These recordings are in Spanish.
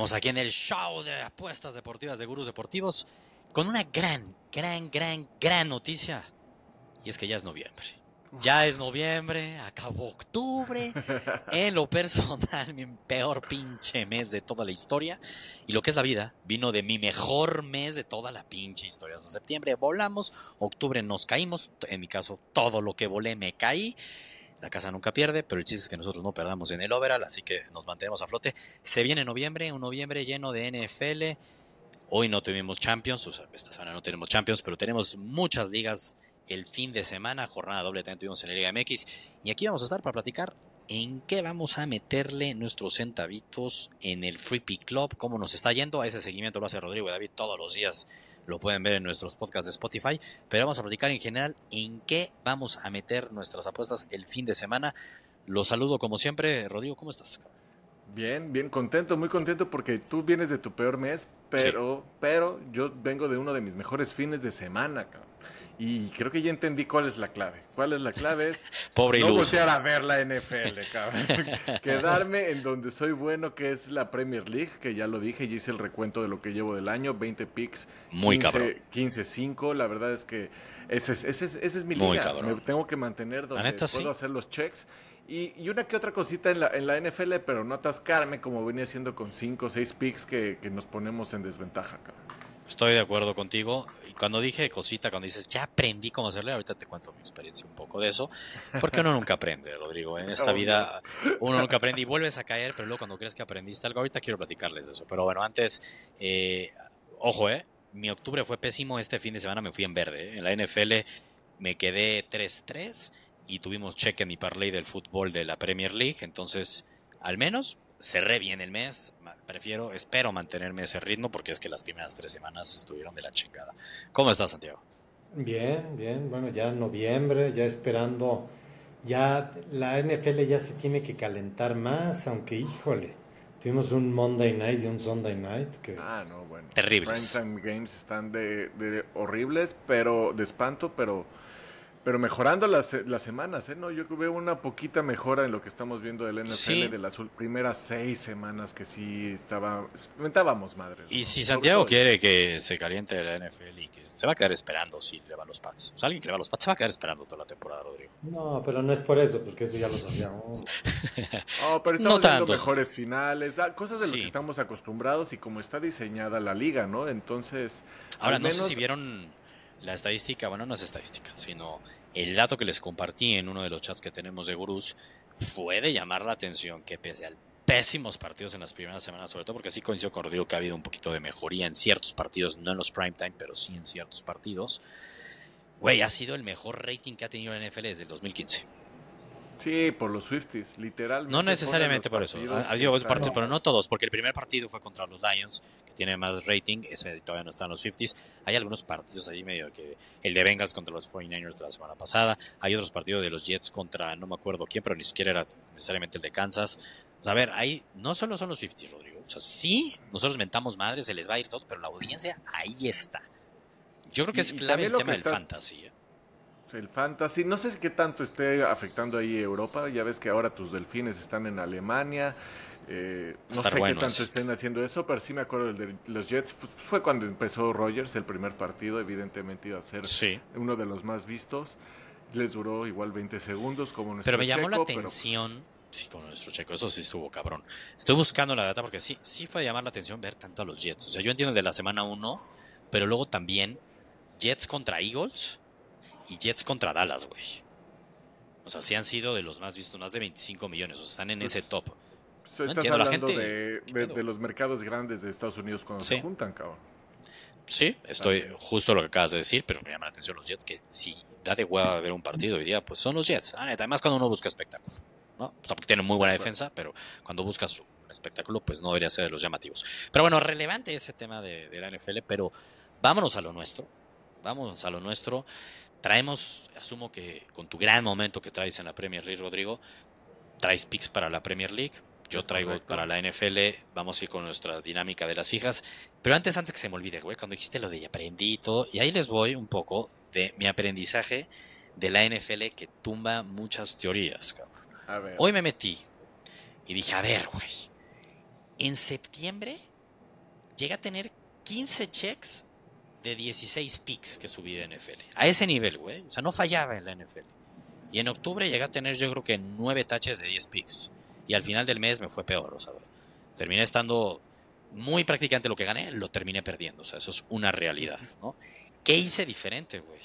Estamos aquí en el show de apuestas deportivas de Gurús Deportivos con una gran, gran, gran, gran noticia. Y es que ya es noviembre. Ya es noviembre, acabó octubre. En lo personal, mi peor pinche mes de toda la historia. Y lo que es la vida, vino de mi mejor mes de toda la pinche historia. O septiembre volamos, octubre nos caímos. En mi caso, todo lo que volé me caí. La casa nunca pierde, pero el chiste es que nosotros no perdamos en el overall, así que nos mantenemos a flote. Se viene noviembre, un noviembre lleno de NFL. Hoy no tuvimos Champions, o sea, esta semana no tenemos Champions, pero tenemos muchas ligas el fin de semana, jornada doble también tuvimos en la Liga MX. Y aquí vamos a estar para platicar en qué vamos a meterle nuestros centavitos en el Free Club, cómo nos está yendo. A ese seguimiento lo hace Rodrigo y David todos los días lo pueden ver en nuestros podcasts de Spotify, pero vamos a platicar en general en qué vamos a meter nuestras apuestas el fin de semana. Los saludo como siempre. Rodrigo, ¿cómo estás? Bien, bien contento, muy contento porque tú vienes de tu peor mes, pero, pero yo vengo de uno de mis mejores fines de semana, cabrón. Y creo que ya entendí cuál es la clave. ¿Cuál es la clave? Es Pobre no voltear a ver la NFL, cabrón. Quedarme en donde soy bueno, que es la Premier League, que ya lo dije, y hice el recuento de lo que llevo del año, 20 picks, Muy 15-5. La verdad es que ese es, ese es, ese es mi liga. Me tengo que mantener donde puedo hacer los checks. Y, y, una que otra cosita en la, en la NFL, pero no atascarme como venía haciendo con 5 o 6 picks que, que nos ponemos en desventaja. Estoy de acuerdo contigo. Y cuando dije cosita, cuando dices, ya aprendí cómo hacerle, ahorita te cuento mi experiencia un poco de eso. Porque uno nunca aprende, Rodrigo. En esta vida uno nunca aprende y vuelves a caer, pero luego cuando crees que aprendiste algo, ahorita quiero platicarles de eso. Pero bueno, antes, eh, ojo, eh, mi octubre fue pésimo. Este fin de semana me fui en verde. Eh. En la NFL me quedé 3-3 y tuvimos cheque en mi parlay del fútbol de la Premier League. Entonces, al menos cerré bien el mes. Prefiero, espero mantenerme ese ritmo porque es que las primeras tres semanas estuvieron de la chingada. ¿Cómo estás, Santiago? Bien, bien. Bueno, ya noviembre, ya esperando. Ya la NFL ya se tiene que calentar más, aunque híjole. Tuvimos un Monday Night y un Sunday Night que... Ah, no, bueno. Terribles. Primetime Games están de, de horribles, pero de espanto, pero pero mejorando las, las semanas, ¿eh? No, yo veo una poquita mejora en lo que estamos viendo del NFL de las primeras seis semanas que sí estaba, mentábamos madre. Y si Santiago quiere que se caliente la NFL y que se va a quedar esperando si le va los Pats. O sea, alguien que le va los Pats se va a quedar esperando toda la temporada, Rodrigo. No, pero no es por eso, porque eso ya lo sabíamos. no, pero estamos no mejores finales, ah, cosas de lo que estamos acostumbrados y como está diseñada la liga, ¿no? Entonces... Ahora, no sé si vieron la estadística, bueno, no es estadística, sino el dato que les compartí en uno de los chats que tenemos de gurús fue de llamar la atención que pese a pésimos partidos en las primeras semanas, sobre todo porque sí coincido con Rodrigo que ha habido un poquito de mejoría en ciertos partidos, no en los prime time, pero sí en ciertos partidos. Güey, ha sido el mejor rating que ha tenido la NFL desde el 2015. Sí, por los Swifties, literalmente. No necesariamente por eso. Ha habido partidos, pero no todos, porque el primer partido fue contra los Lions, que tiene más rating, ese todavía no están los Swifties. Hay algunos partidos ahí medio que el de Bengals contra los 49ers de la semana pasada, hay otros partidos de los Jets contra no me acuerdo quién, pero ni siquiera era necesariamente el de Kansas. a ver, ahí no solo son los Swifties, Rodrigo. O sea, sí, nosotros mentamos madres, se les va a ir todo, pero la audiencia ahí está. Yo creo que es clave el tema del fantasy. ¿eh? El fantasy, no sé qué tanto esté afectando ahí Europa, ya ves que ahora tus delfines están en Alemania, eh, no sé qué tanto estén haciendo eso, pero sí me acuerdo de los Jets, pues, fue cuando empezó Rogers el primer partido, evidentemente iba a ser uno de los más vistos, les duró igual 20 segundos como nuestro Pero me llamó la atención, sí, como nuestro checo, eso sí estuvo cabrón. Estoy buscando la data porque sí, sí fue a llamar la atención ver tanto a los Jets, o sea, yo entiendo el de la semana 1, pero luego también Jets contra Eagles y Jets contra Dallas, güey. O sea, sí han sido de los más vistos, más de 25 millones, o sea, están en ese top. no entiendo, la gente, de, los mercados grandes de Estados Unidos cuando se juntan, cabrón. Sí, estoy justo lo que acabas de decir, pero me llama la atención los Jets, que si da de hueva ver un partido hoy día, pues son los Jets. Ah, además cuando uno busca espectáculo, ¿no? O sea, porque tienen muy buena defensa, pero cuando buscas un espectáculo, pues no debería ser de los llamativos. Pero bueno, relevante ese tema de, de la NFL, pero vámonos a lo nuestro. Vámonos a lo nuestro. Traemos, asumo que con tu gran momento que traes en la Premier League, Rodrigo, traes picks para la Premier League. Yo traigo para la NFL, vamos a ir con nuestra dinámica de las fijas. Pero antes, antes que se me olvide, güey, cuando dijiste lo de aprendí y todo, y ahí les voy un poco de mi aprendizaje de la NFL que tumba muchas teorías, cabrón. Hoy me metí y dije, a ver, güey, en septiembre llega a tener 15 checks de 16 picks que subí de NFL. A ese nivel, güey. O sea, no fallaba en la NFL. Y en octubre llegué a tener yo creo que 9 taches de 10 picks. Y al final del mes me fue peor, o sea, terminé estando muy prácticamente lo que gané, lo terminé perdiendo. O sea, eso es una realidad, ¿no? ¿Qué hice diferente, güey?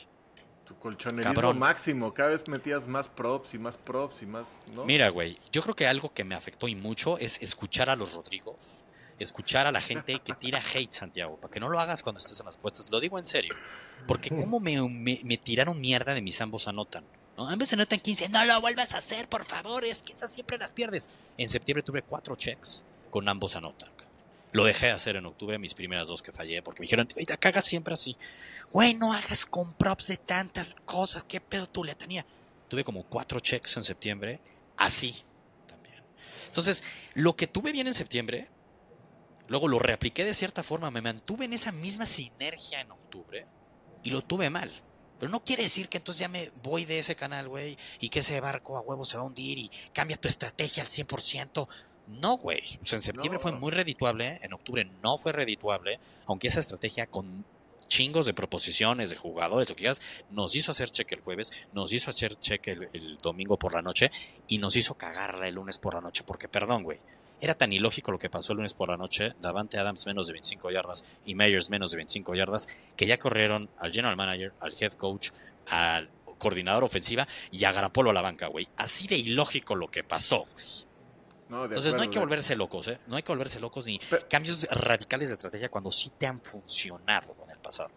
Tu colchonerismo máximo, cada vez metías más props y más props y más, ¿no? Mira, güey, yo creo que algo que me afectó y mucho es escuchar a los Rodrigos escuchar a la gente que tira hate, Santiago, para que no lo hagas cuando estés en las puestas. Lo digo en serio. Porque como me, me, tiraron mierda de mis ambos anotan. ¿no? En vez de anotan 15, no lo vuelvas a hacer, por favor, es que esas siempre las pierdes. En septiembre tuve cuatro checks con ambos anotan. Lo dejé de hacer en octubre, mis primeras dos que fallé, porque me dijeron, te cagas siempre así. Güey, no hagas con props de tantas cosas, qué pedo tú le tenía. Tuve como cuatro checks en septiembre, así también. Entonces, lo que tuve bien en septiembre, Luego lo reapliqué de cierta forma, me mantuve en esa misma sinergia en octubre y lo tuve mal. Pero no quiere decir que entonces ya me voy de ese canal, güey, y que ese barco a huevo se va a hundir y cambia tu estrategia al 100%. No, güey. O sea, en septiembre fue muy redituable, en octubre no fue redituable, aunque esa estrategia con chingos de proposiciones de jugadores, lo que quieras, nos hizo hacer cheque el jueves, nos hizo hacer cheque el, el domingo por la noche y nos hizo cagarla el lunes por la noche, porque perdón, güey. Era tan ilógico lo que pasó el lunes por la noche, Davante Adams menos de 25 yardas y Meyers menos de 25 yardas, que ya corrieron al general manager, al head coach, al coordinador ofensiva y a Garapolo a la banca, güey. Así de ilógico lo que pasó, Entonces no hay que volverse locos, ¿eh? No hay que volverse locos ni cambios radicales de estrategia cuando sí te han funcionado en el pasado.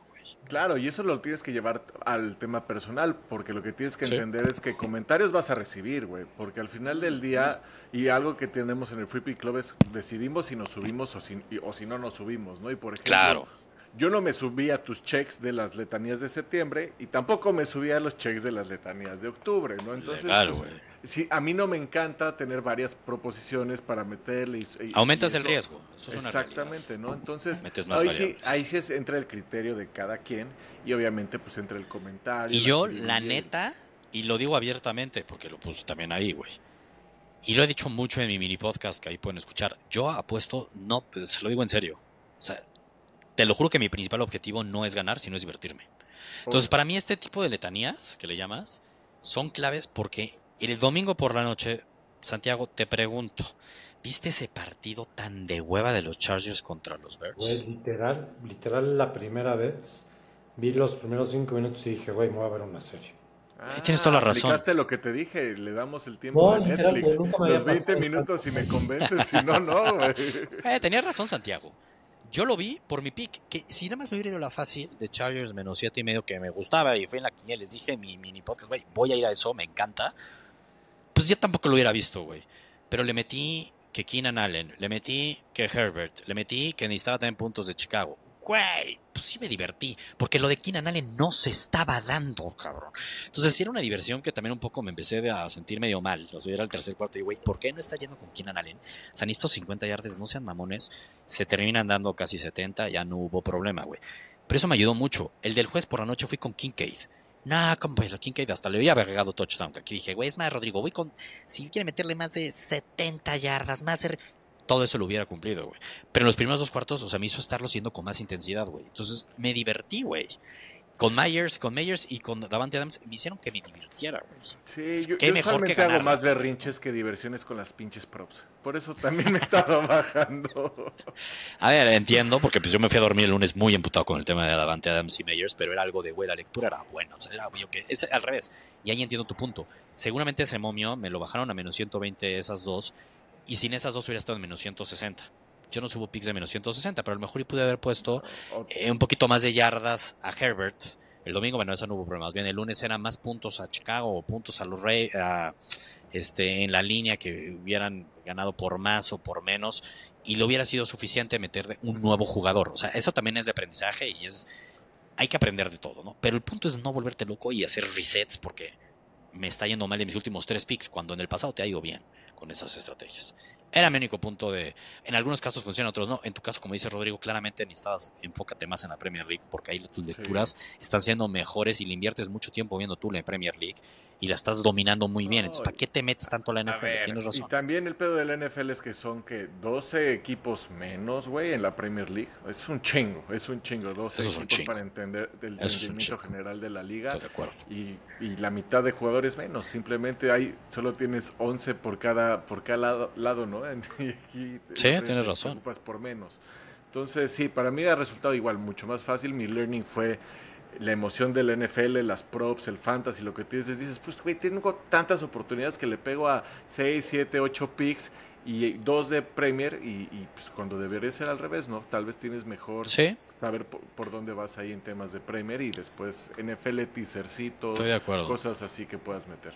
Claro, y eso lo tienes que llevar al tema personal, porque lo que tienes que entender es que comentarios vas a recibir, güey, porque al final del día, y algo que tenemos en el Free Pick Club es decidimos si nos subimos o si, o si no nos subimos, ¿no? Y por ejemplo, claro. yo no me subí a tus checks de las letanías de septiembre y tampoco me subí a los checks de las letanías de octubre, ¿no? Entonces, claro, güey sí, a mí no me encanta tener varias proposiciones para meterle. Y, Aumentas el riesgo. exactamente, ¿no? Entonces, ahí, sí, ahí sí entra el criterio de cada quien y obviamente pues entra el comentario. Y yo, la neta, y lo digo abiertamente porque lo puse también ahí, güey. Y lo he dicho mucho en mi mini podcast que ahí pueden escuchar. Yo apuesto, no, se lo digo en serio. O sea, te lo juro que mi principal objetivo no es ganar, sino es divertirme. Entonces, para mí este tipo de letanías que le llamas son claves porque y el domingo por la noche, Santiago, te pregunto, ¿viste ese partido tan de hueva de los Chargers contra los Bears? Güey, literal, literal la primera vez vi los primeros cinco minutos y dije, güey, me voy a ver una serie. Ah, tienes toda la razón. Explicaste lo que te dije, le damos el tiempo a Netflix. los 20 minutos y me convences, si no, no, güey. Eh, tenías razón, Santiago. Yo lo vi por mi pick, que si nada más me hubiera ido la fácil de Chargers menos siete y medio que me gustaba y fue en la quiniela, les dije mi mini podcast, güey, voy a ir a eso, me encanta pues ya tampoco lo hubiera visto, güey. Pero le metí que Keenan Allen, le metí que Herbert, le metí que necesitaba también puntos de Chicago. Güey, pues sí me divertí, porque lo de Keenan Allen no se estaba dando, cabrón. Entonces sí era una diversión que también un poco me empecé a sentir medio mal. O sea, era el tercer cuarto y, güey, ¿por qué no está yendo con Keenan Allen? O estos 50 yardes, no sean mamones, se terminan dando casi 70, ya no hubo problema, güey. Pero eso me ayudó mucho. El del juez por la noche fui con Kincaid. No, como pues, la Kincaid hasta le había agregado touchdown. Aquí dije, güey, es más, Rodrigo, voy con. Si quiere meterle más de 70 yardas, más. Todo eso lo hubiera cumplido, güey. Pero en los primeros dos cuartos, o sea, me hizo estarlo haciendo con más intensidad, güey. Entonces me divertí, güey con Myers, con Myers y con Davante Adams me hicieron que me divirtiera, güey. Sí, yo, Qué mejor que hago más berrinches que diversiones con las pinches props. Por eso también me he estado bajando. A ver, entiendo, porque pues yo me fui a dormir el lunes muy emputado con el tema de Davante Adams y Myers, pero era algo de, güey, la lectura era buena. O sea, era obvio que es al revés. Y ahí entiendo tu punto. Seguramente ese momio me lo bajaron a menos 120 esas dos, y sin esas dos hubiera estado en menos 160 yo no subo picks de menos 160, pero a lo mejor y pude haber puesto eh, un poquito más de yardas a Herbert El domingo, bueno, eso no hubo problemas. Bien, el lunes eran más puntos a Chicago o puntos a los Reyes, este, en la línea que hubieran ganado por más o por menos y lo hubiera sido suficiente meter un nuevo jugador. O sea, eso también es de aprendizaje y es hay que aprender de todo, ¿no? Pero el punto es no volverte loco y hacer resets porque me está yendo mal en mis últimos tres picks cuando en el pasado te ha ido bien con esas estrategias. Era mi único punto de. En algunos casos funciona, otros no. En tu caso, como dice Rodrigo, claramente necesitabas enfócate más en la Premier League porque ahí tus lecturas están siendo mejores y le inviertes mucho tiempo viendo tú la Premier League y la estás dominando muy bien. Entonces, ¿para qué te metes tanto la NFL? Tienes razón. Y también el pedo de la NFL es que son que 12 equipos menos, güey, en la Premier League. Es un chingo, es un chingo. 12 equipos para entender el rendimiento general de la liga. Estoy de acuerdo. Y, y, la mitad de jugadores menos. Simplemente hay, solo tienes 11 por cada, por cada lado, lado ¿no? sí, tienes razón. Por menos. Entonces, sí, para mí ha resultado igual, mucho más fácil. Mi learning fue la emoción del NFL, las props, el fantasy, lo que dices, dices, pues, güey, tengo tantas oportunidades que le pego a 6, 7, 8 picks y dos de Premier y, pues cuando debería ser al revés, ¿no? Tal vez tienes mejor saber por, dónde vas ahí en temas de Premier y después NFL, teasercito, cosas así que puedas meter.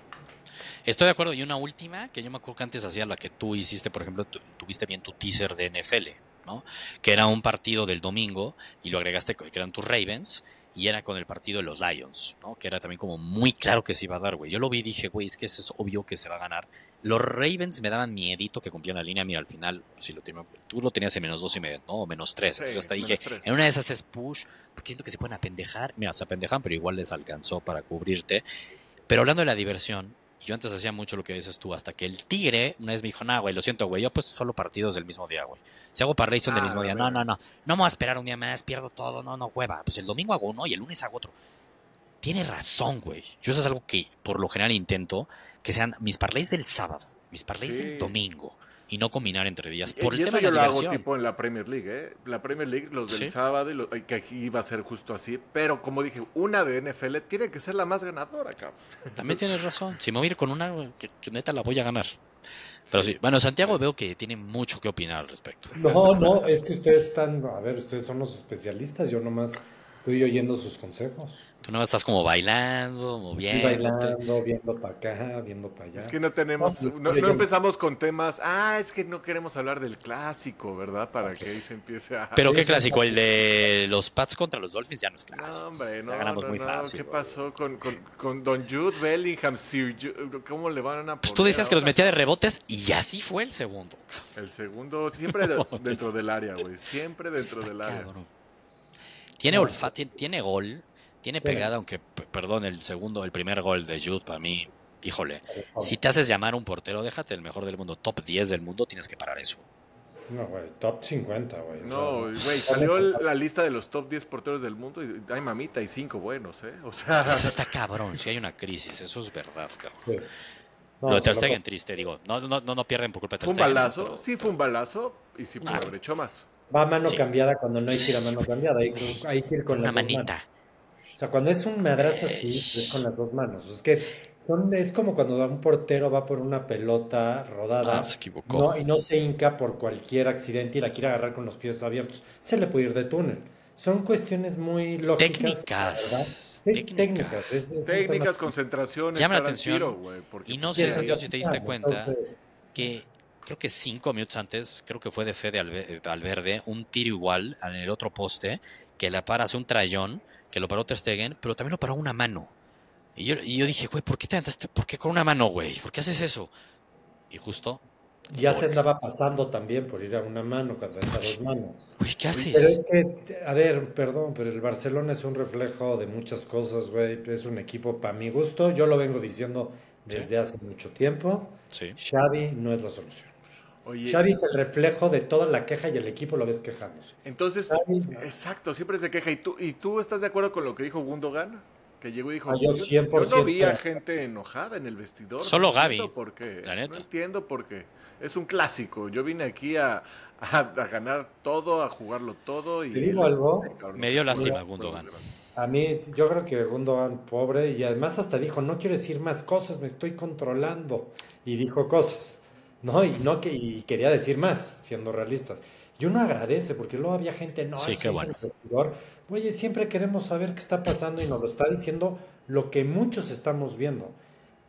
Estoy de acuerdo. Y una última, que yo me acuerdo que antes hacía la que tú hiciste, por ejemplo, tuviste bien tu teaser de NFL, ¿no? Que era un partido del domingo y lo agregaste, que eran tus Ravens, y era con el partido de los Lions, ¿no? Que era también como muy claro que se iba a dar, güey. Yo lo vi y dije, güey, es que eso es obvio que se va a ganar. Los Ravens me daban miedito que cumplían la línea. Mira, al final, si lo tú lo tenías en menos dos y medio, ¿no? O menos tres. Entonces hasta dije, en una de esas es push, porque siento que se pueden apendejar. Mira, se apendejan, pero igual les alcanzó para cubrirte. Pero hablando de la diversión, yo antes hacía mucho lo que dices tú, hasta que el tigre una vez me dijo, no, güey, lo siento, güey, yo he puesto solo partidos del mismo día, güey. Si hago parlation del ah, mismo día, no, no, no, no me voy a esperar un día más, pierdo todo, no, no, hueva. Pues el domingo hago uno y el lunes hago otro. Tiene razón, güey. Yo eso es algo que por lo general intento, que sean mis parlays del sábado, mis parlays del domingo y no combinar entre días. Por el tema de la yo lo hago tipo en la Premier League, ¿eh? La Premier League, los del sábado, y que aquí iba a ser justo así. Pero como dije, una de NFL tiene que ser la más ganadora, cabrón. También tienes razón. Si me voy a ir con una, que, neta la voy a ganar. Pero sí, bueno, Santiago veo que tiene mucho que opinar al respecto. No, no, es que ustedes están, a ver, ustedes son los especialistas, yo nomás estoy oyendo sus consejos. Tú no estás como bailando, moviendo. Bailando, viendo para acá, viendo para allá. Es que no tenemos, no, empezamos con temas, ah, es que no queremos hablar del clásico, ¿verdad? Para que ahí se empiece a... Pero ¿qué clásico? El de los Pats contra los Dolphins ya no es clásico. No, hombre, no, ganamos muy fácil. ¿Qué pasó con, con, Don Jude Bellingham? ¿Cómo le van a Pues tú decías que los metía de rebotes y así fue el segundo. El segundo, siempre dentro del área, güey, siempre dentro del área. Tiene olfato, tiene gol tiene pegada, aunque, perdón, el segundo, el primer gol de Jude para mí, híjole, si te haces llamar un portero, déjate el mejor del mundo, top 10 del mundo, tienes que parar eso. No, güey, top 50, güey. No, güey, salió la lista de los top 10 porteros del mundo y hay mamita y cinco buenos, ¿eh? O sea... Eso está cabrón, si hay una crisis, eso es verdad, cabrón. lo de Ter Stegen triste, digo, no, no, no, pierden por culpa de Ter Stegen. Un balazo, sí fue un balazo y sí pudo haber hecho más. Va a mano cambiada cuando no hay que ir a mano cambiada, hay, hay que ir con una manita sea, cuando es un madrazo así, es con las dos manos. Es que es como cuando un portero va por una pelota rodada ah, se equivocó. y no se hinca por cualquier accidente y la quiere agarrar con los pies abiertos. Se le puede ir de túnel. Son cuestiones muy lógicas. Técnicas. Técnicas. Técnicas, concentración. Llama la atención. y no sé, Santiago, si te diste cuenta que creo que cinco minutos antes, creo que fue de Fede Valverde, un tiro igual en el otro poste, que la para hace un trayón que lo paró Ter Stegen, pero también lo paró una mano. Y yo, y yo dije, güey, ¿por qué te ¿Por qué con una mano, güey? ¿Por qué haces eso? Y justo. Ya se andaba pasando también por ir a una mano cuando a dos manos. Güey, ¿qué haces? Pero es que, a ver, perdón, pero el Barcelona es un reflejo de muchas cosas, güey. Es un equipo para mi gusto. Yo lo vengo diciendo desde hace mucho tiempo. Sí. Xavi no es la solución. Xavi es el reflejo de toda la queja y el equipo lo ves quejándose. Entonces, exacto, siempre se queja. ¿Y tú, ¿Y tú estás de acuerdo con lo que dijo Gundogan? Que llegó y dijo, ah, yo, yo, no vi a gente enojada en el vestidor. Solo Gaby. Por qué. No entiendo por qué. Es un clásico. Yo vine aquí a, a, ganar todo, a jugarlo todo. Y ¿Te digo algo? Me dio lástima Gundogan. A mí, yo creo que Gundogan, pobre, y además hasta dijo, no quiero decir más cosas, me estoy controlando. Y dijo cosas. ¿No? Y, no que, y quería decir más, siendo realistas. Y uno agradece, porque luego había gente, no, sí, qué bueno. Oye, siempre queremos saber qué está pasando y nos lo está diciendo lo que muchos estamos viendo.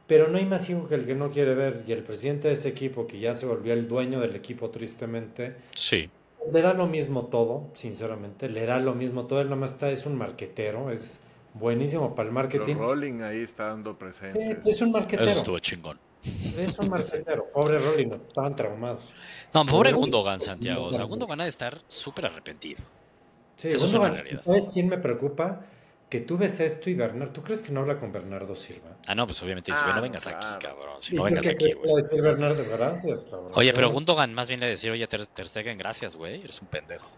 Pero no hay más hijo que el que no quiere ver. Y el presidente de ese equipo, que ya se volvió el dueño del equipo tristemente, sí. le da lo mismo todo, sinceramente. Le da lo mismo todo. Él nomás está, es un marquetero, es buenísimo para el marketing. Pero Rolling ahí está dando presencia. Sí, es un marquetero. Eso estuvo chingón. Es un marquetero. Pobre Rolling, estaban traumados. No, pobre Gundogan, Santiago. O sea, Gundogan ha de estar súper arrepentido. Sí, Eso es una realidad. ¿Sabes quién me preocupa? Que tú ves esto y Bernardo, ¿tú crees que no habla con Bernardo Silva? Ah, no, pues obviamente dice, no ah, vengas aquí, cabrón. Si no vengas aquí, güey. decir Bernardo, gracias, cabrón. Oye, pero Gundogan más bien le decir, oye, Ter, Stegen, gracias, güey, eres un pendejo.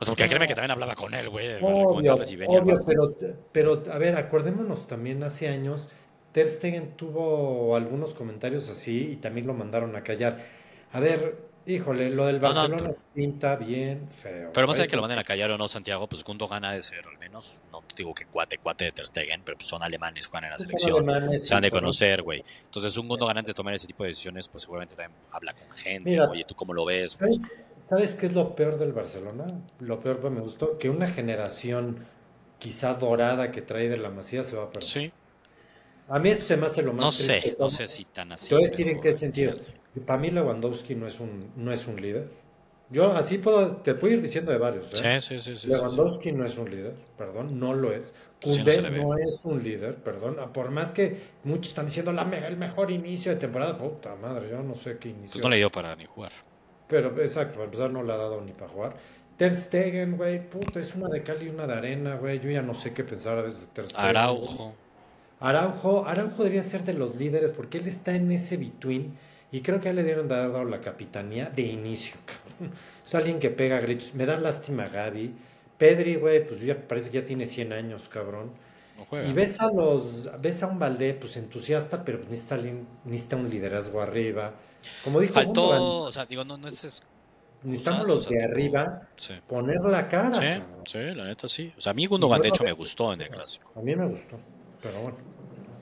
O sea, porque créeme que también hablaba con él, güey. Obvio, obvio pero, pero, a ver, acordémonos también hace años, Ter Stegen tuvo algunos comentarios así y también lo mandaron a callar. A ver, Híjole, lo del Barcelona pinta bien feo. Pero más allá que lo manden a callar o no, Santiago, pues Gundogan gana de ser al menos, no digo que cuate, cuate de Ter Stegen, pero pues son alemanes, juegan en la selección, se han de conocer, güey. Entonces un Gundogan antes de tomar ese tipo de decisiones, pues seguramente también habla con gente, oye, ¿tú cómo lo ves? ¿sabes, qué es lo peor del Barcelona? Lo peor, pues me gustó, que una generación quizá dorada que trae de la Masía se va a perder. Sí. A mí eso se me hace lo más No sé, no sé si tan así. Te voy a decir en qué sentido. Para mí Lewandowski no es un, no es un líder. Yo así puedo, te puedo ir diciendo de varios. ¿eh? Sí, sí, sí, Lewandowski no es un líder, perdón, no lo es. Koundé no, es un líder, perdón. Por más que muchos están diciendo la el mejor inicio de temporada, puta madre, yo no sé qué inicio. Pues no le dio para ni jugar. Pero exacto, para empezar no le ha dado ni para jugar. Ter Stegen, güey, puta, es una de cal y una de arena, güey. Yo ya no sé qué pensar a veces de Ter Stegen. Araujo. Araujo, Araujo debería ser de los líderes porque él está en ese between y creo que le dieron dado la capitanía de inicio, cabrón. Es alguien que pega gritos. Me da lástima Gaby. Pedri, güey, pues ya parece que ya tiene 100 años, cabrón. y ves a los, ves a un Valdé, pues entusiasta, pero necesita, necesita un liderazgo arriba. Como dijo Faltó, o sea, digo, no, no es Necesitamos los de arriba poner la cara. Sí, sí, la neta sí. O sea, a mí Gundogan de hecho me gustó en el clásico. A mí me gustó, pero bueno.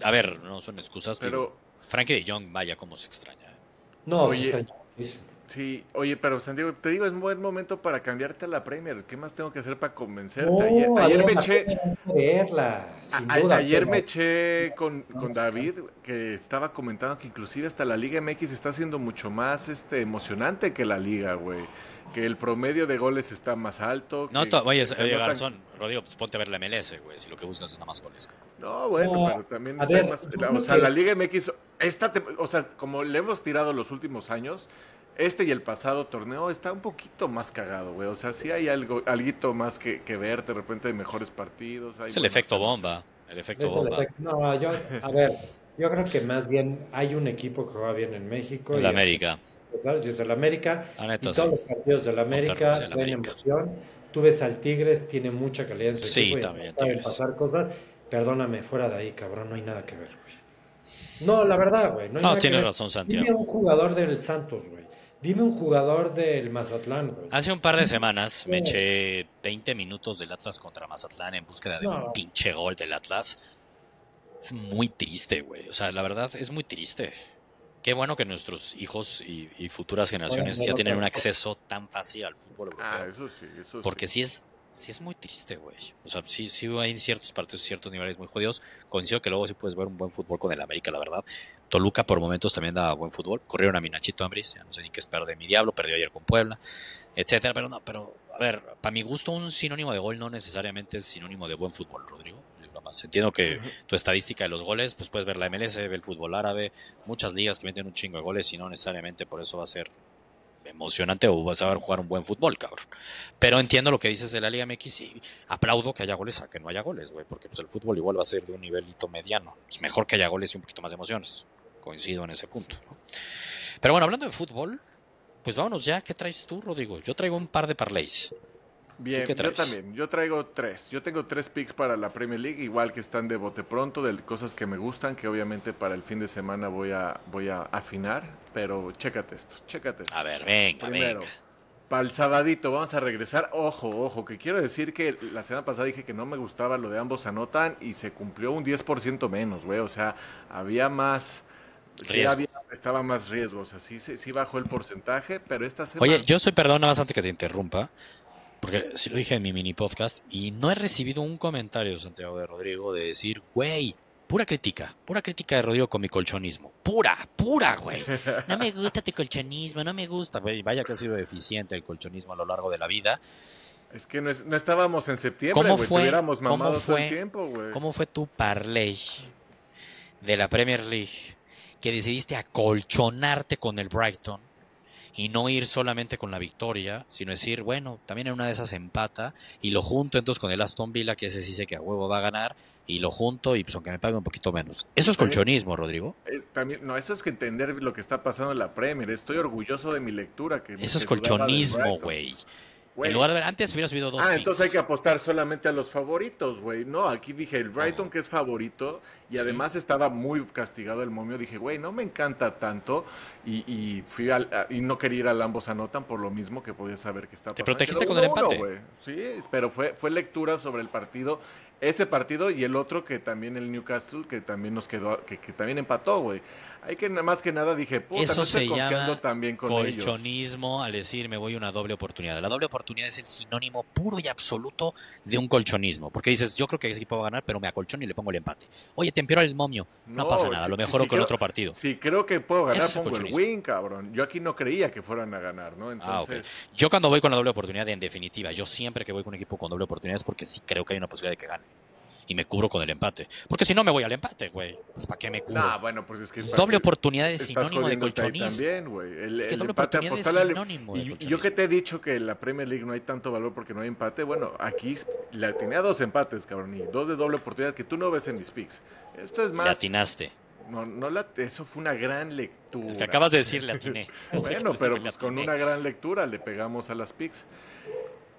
A ver, no son excusas, pero, Frankie de Jong, vaya como se extraña. No, oye, Sí, oye, pero Santiago, te digo, es un buen momento para cambiarte a la Premier. ¿Qué más tengo que hacer para convencerte? ayer, me eché. ayer me eché con, con, David, que estaba comentando que inclusive hasta la Liga MX está siendo mucho más este emocionante que la Liga, güey que el promedio de goles está más alto. No, oye, Garzón, Rodrigo, pues ponte a ver la MLS, güey, si lo que buscas es nada más goles. No, bueno, pero también está más... O sea, la Liga MX, esta, o sea, como le hemos tirado los últimos años, este y el pasado torneo está un poquito más cagado, güey. O sea, sí hay algo, alguito más que, que ver, de repente hay mejores partidos. es el efecto bomba, el efecto bomba. no, yo, a ver, yo creo que más bien hay un equipo que va bien en México. En América. ¿Sabes? es el América. y todos los partidos del América tienen emoción. Tú ves al Tigres, tiene mucha calidad en su sí, equipo. también. pasar cosas. Perdóname, fuera de ahí, cabrón, no hay nada que ver, güey. No, la verdad, güey. No, tienes razón, Santiago. Dime un jugador del Santos, güey. Dime un jugador del Mazatlán, güey. Hace un par de semanas me eché 20 minutos del Atlas contra Mazatlán en búsqueda de un pinche gol del Atlas. Es muy triste, güey. O sea, la verdad es muy triste. Qué bueno que nuestros hijos y, futuras generaciones ya tienen un acceso tan fácil al fútbol europeo. Ah, eso sí, eso Porque sí es, sí es muy triste, güey. O sea, sí, sí hay ciertos partidos, ciertos niveles muy jodidos. Coincido que luego sí puedes ver un buen fútbol con el América, la verdad. Toluca por momentos también da buen fútbol. Corrieron a Minachito Ambris, ya no sé ni qué esperar de mi diablo, perdió ayer con Puebla, etcétera. Pero no, pero a ver, para mi gusto un sinónimo de gol no necesariamente es sinónimo de buen fútbol, Rodrigo. Entiendo que tu estadística de los goles, pues puedes ver la MLS, el fútbol árabe, muchas ligas que meten un chingo de goles y no necesariamente por eso va a ser emocionante o vas a ver jugar un buen fútbol, cabrón. Pero entiendo lo que dices de la Liga MX y aplaudo que haya goles a que no haya goles, güey, porque pues el fútbol igual va a ser de un nivelito mediano. Es mejor que haya goles y un poquito más de emociones. Coincido en ese punto. Pero bueno, hablando de fútbol, pues vámonos ya. ¿Qué traes tú, Rodrigo? Yo traigo un par de parlays. Bien, yo también. Yo traigo tres. Yo tengo tres picks para la Premier League, igual que están de bote pronto, de cosas que me gustan, que obviamente para el fin de semana voy a, voy a afinar. Pero chécate esto, chécate esto. A ver, venga, Primero, Para el sabadito, vamos a regresar. Ojo, ojo, que quiero decir que la semana pasada dije que no me gustaba lo de ambos anotan y se cumplió un 10% menos, güey. O sea, había más sí estaba más riesgo, o sea, sí, sí, bajó el porcentaje, pero esta semana... Oye, yo soy, perdón, nada más antes que te interrumpa, porque sí lo dije en mi mini podcast, y no he recibido un comentario, Santiago de Rodrigo, de decir, güey, pura crítica, pura crítica de Rodrigo con mi colchonismo. Pura, pura, güey. No me gusta tu colchonismo, no me gusta, güey. Vaya que ha sido eficiente el colchonismo a lo largo de la vida. Es que no, estábamos en septiembre, ¿Cómo fue, ¿cómo fue, tiempo, ¿Cómo fue tu parlay de la Premier League que decidiste acolchonarte con el Brighton y no ir solamente con la victoria, sino decir, bueno, también en una de esas empata y lo junto entonces con el Aston Villa, que ese sí sé que a huevo va a ganar, y lo junto y pues aunque me pague un poquito menos. Eso es colchonismo, Rodrigo. Eh, también, no, eso es que entender lo que está pasando en la Premier. Estoy orgulloso de mi lectura. Que eso es colchonismo, güey. En lugar de antes hubiera subido dos. Ah, entonces hay que apostar solamente a los favoritos, güey. No, aquí dije el Brighton que es favorito y además estaba muy castigado el momio. Dije, güey, no me encanta tanto y, fui al, y no quería ir al ambos anotan por lo mismo que podía saber que estaba. Te protegiste con el empate. sí, pero fue fue lectura sobre el partido ese partido y el otro que también el Newcastle, que también nos quedó, que, también empató, güey. Hay que, más que nada dije, puta, Eso se llama también con colchonismo al decir me voy una doble oportunidad. La doble oportunidad es el sinónimo puro y absoluto de un colchonismo. Porque dices, yo creo que ese equipo va a ganar, pero me acolchono y le pongo el empate. Oye, te empeoró el momio. No, pasa nada, lo mejor con otro partido. Sí, creo que puedo ganar, pongo el win, cabrón. Yo aquí no creía que fueran a ganar, ¿no? Ah, Entonces... Yo cuando voy con la doble oportunidad, en definitiva, yo siempre que voy con un equipo con doble oportunidad es porque sí creo que hay una posibilidad de que gane y me cubro con el empate. Porque si no me voy al empate, güey. Pues ¿para qué me cubro? bueno, pues es que doble oportunidad es sinónimo de colchonismo. También, güey. es que doble oportunidad es sinónimo y, Yo que te he dicho que en la Premier League no hay tanto valor porque no hay empate, bueno, aquí la tenía dos empates, cabrón, y dos de doble oportunidad que tú no ves en mis picks. Esto es más. Le atinaste. No, no la, eso fue una gran lectura. Es que acabas de decir, le atiné. bueno, pero pues con una gran lectura le pegamos a las picks.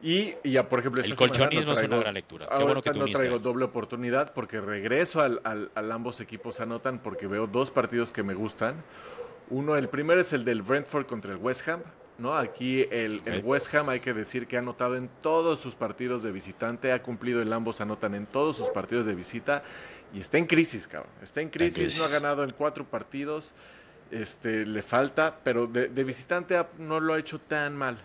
Y, ya, por ejemplo, el colchonismo es una gran lectura. Qué bueno que no traigo doble oportunidad porque regreso al, al, ambos equipos anotan porque veo dos partidos que me gustan. Uno, el primero es el del Brentford contra el West Ham. ¿no? Aquí el, West Ham hay que decir que ha anotado en todos sus partidos de visitante, ha cumplido el ambos anotan en todos sus partidos de visita y está en crisis, cabrón. Está en crisis, no ha ganado en cuatro partidos, este, le falta, pero de, de visitante no lo ha hecho tan mal.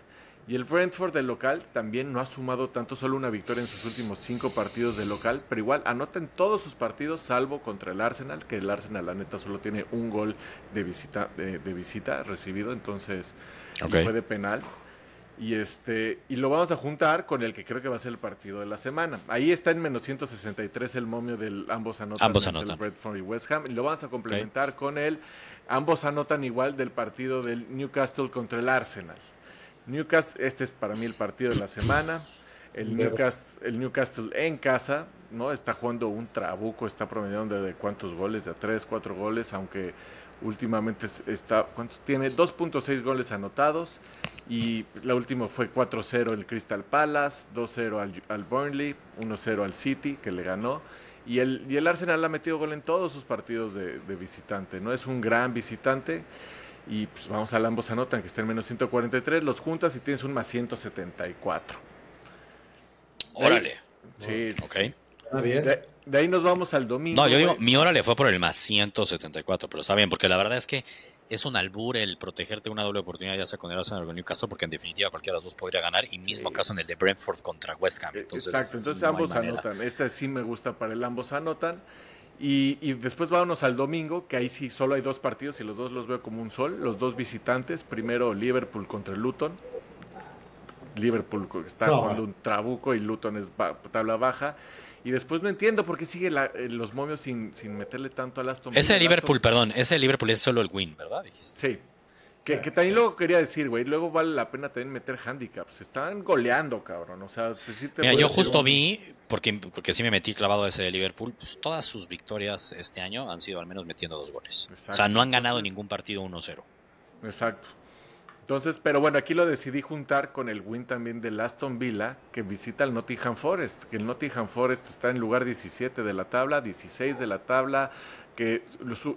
Y el Brentford del local también no ha sumado tanto, solo una victoria en sus últimos cinco partidos de local, pero igual anota en todos sus partidos, salvo contra el Arsenal, que el Arsenal la neta solo tiene un gol de visita, de, visita recibido, entonces fue de penal. Y este y lo vamos a juntar con el que creo que va a ser el partido de la semana. Ahí está en menos 163 el momio del ambos anotan, ambos anotan. Brentford y West Ham. Y lo vamos a complementar con el ambos anotan igual del partido del Newcastle contra el Arsenal. Newcastle, este es para mí el partido de la semana. El Newcastle, el Newcastle en casa, ¿no? Está jugando un trabuco, está promediando de cuántos goles, de a 3, 4 goles, aunque últimamente está, ¿cuántos tiene? 2.6 goles anotados y la última fue 4-0 el Crystal Palace, 2-0 al, al, Burnley, 1-0 al City que le ganó y el, y el Arsenal ha metido gol en todos sus partidos de, de visitante, ¿no? Es un gran visitante y pues vamos al ambos anotan que está en menos 143, los juntas y tienes un más 174. Órale. Sí. Ok. Está bien. De, ahí nos vamos al domingo. No, yo digo, mi órale fue por el más 174, pero está bien, porque la verdad es que es un albur el protegerte una doble oportunidad, ya sea con el Arsenal o con Newcastle, porque en definitiva cualquiera de los dos podría ganar, y mismo caso en el de Brentford contra West Ham. Entonces, Exacto, entonces ambos anotan. Este sí me gusta para el ambos anotan. Y, después vámonos al domingo, que ahí sí solo hay dos partidos y los dos los veo como un sol. Los dos visitantes, primero Liverpool contra el Luton. Liverpool está jugando un trabuco y Luton es tabla baja. Y después no entiendo por qué sigue eh, los momios sin, sin meterle tanto al Aston Ese Liverpool, perdón, ese Liverpool es solo el win, ¿verdad? Sí. Que, que, también luego quería decir, güey, luego vale la pena también meter handicaps. Se están goleando, cabrón. O sea, pues Mira, yo justo vi, porque, porque sí me metí clavado a ese de Liverpool, pues todas sus victorias este año han sido al menos metiendo dos goles. O sea, no han ganado ningún partido 1-0. Exacto. Entonces, pero bueno, aquí lo decidí juntar con el win también del Aston Villa, que visita el Nottingham Forest, que el Nottingham Forest está en lugar 17 de la tabla, 16 de la tabla, que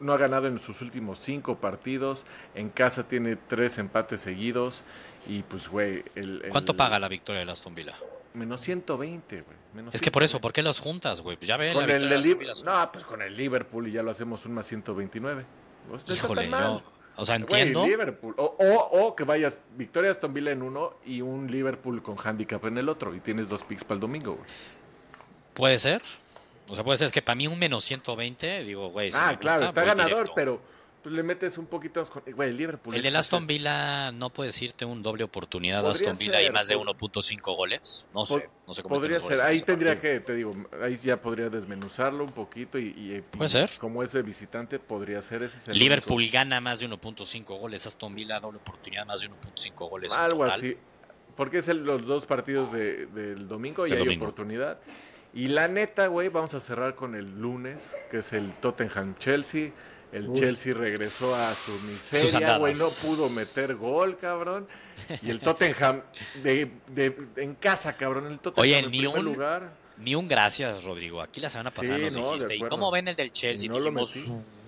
no ha ganado en sus últimos cinco partidos, en casa tiene tres empates seguidos y pues, güey... El, ¿Cuánto paga la victoria del Aston Villa? Menos 120, güey. es que por eso, ¿por qué los juntas, güey? Pues ya ven con el, No, pues con el Liverpool y ya lo hacemos un más 129. Híjole, no, o sea, entiendo. Liverpool. O, o, que vayas Victoria Aston Villa en uno y un Liverpool con handicap en el otro y tienes dos picks para el domingo, güey. Puede ser. O sea, puede ser, es que para mí un menos 120, digo, güey. ah, claro, está ganador, pero pues le metes un poquito más Güey, el Liverpool. El de Aston Villa no puedes irte un doble opugnidad Aston Villa y más de 1.5 goles. No sé, no sé cómo Podría ser, ahí tendría que, te digo, ahí ya podría desmenuzarlo un poquito y. Puede ser. Como ese visitante, podría ser ese. Liverpool gana más de 1.5 goles, Aston Villa doble oportunidad más de 1.5 goles. Algo así. Porque es los dos partidos del domingo y hay oportunidad. Y la neta, güey, vamos a cerrar con el lunes, que es el Tottenham-Chelsea. El Chelsea regresó a su miseria, güey, no pudo meter gol, cabrón. Y el Tottenham de, en casa, cabrón, el Tottenham Oye, en ni un, lugar. Ni un gracias, Rodrigo. Aquí la semana pasada nos dijiste, ¿y cómo ven el del Chelsea? No Dijimos,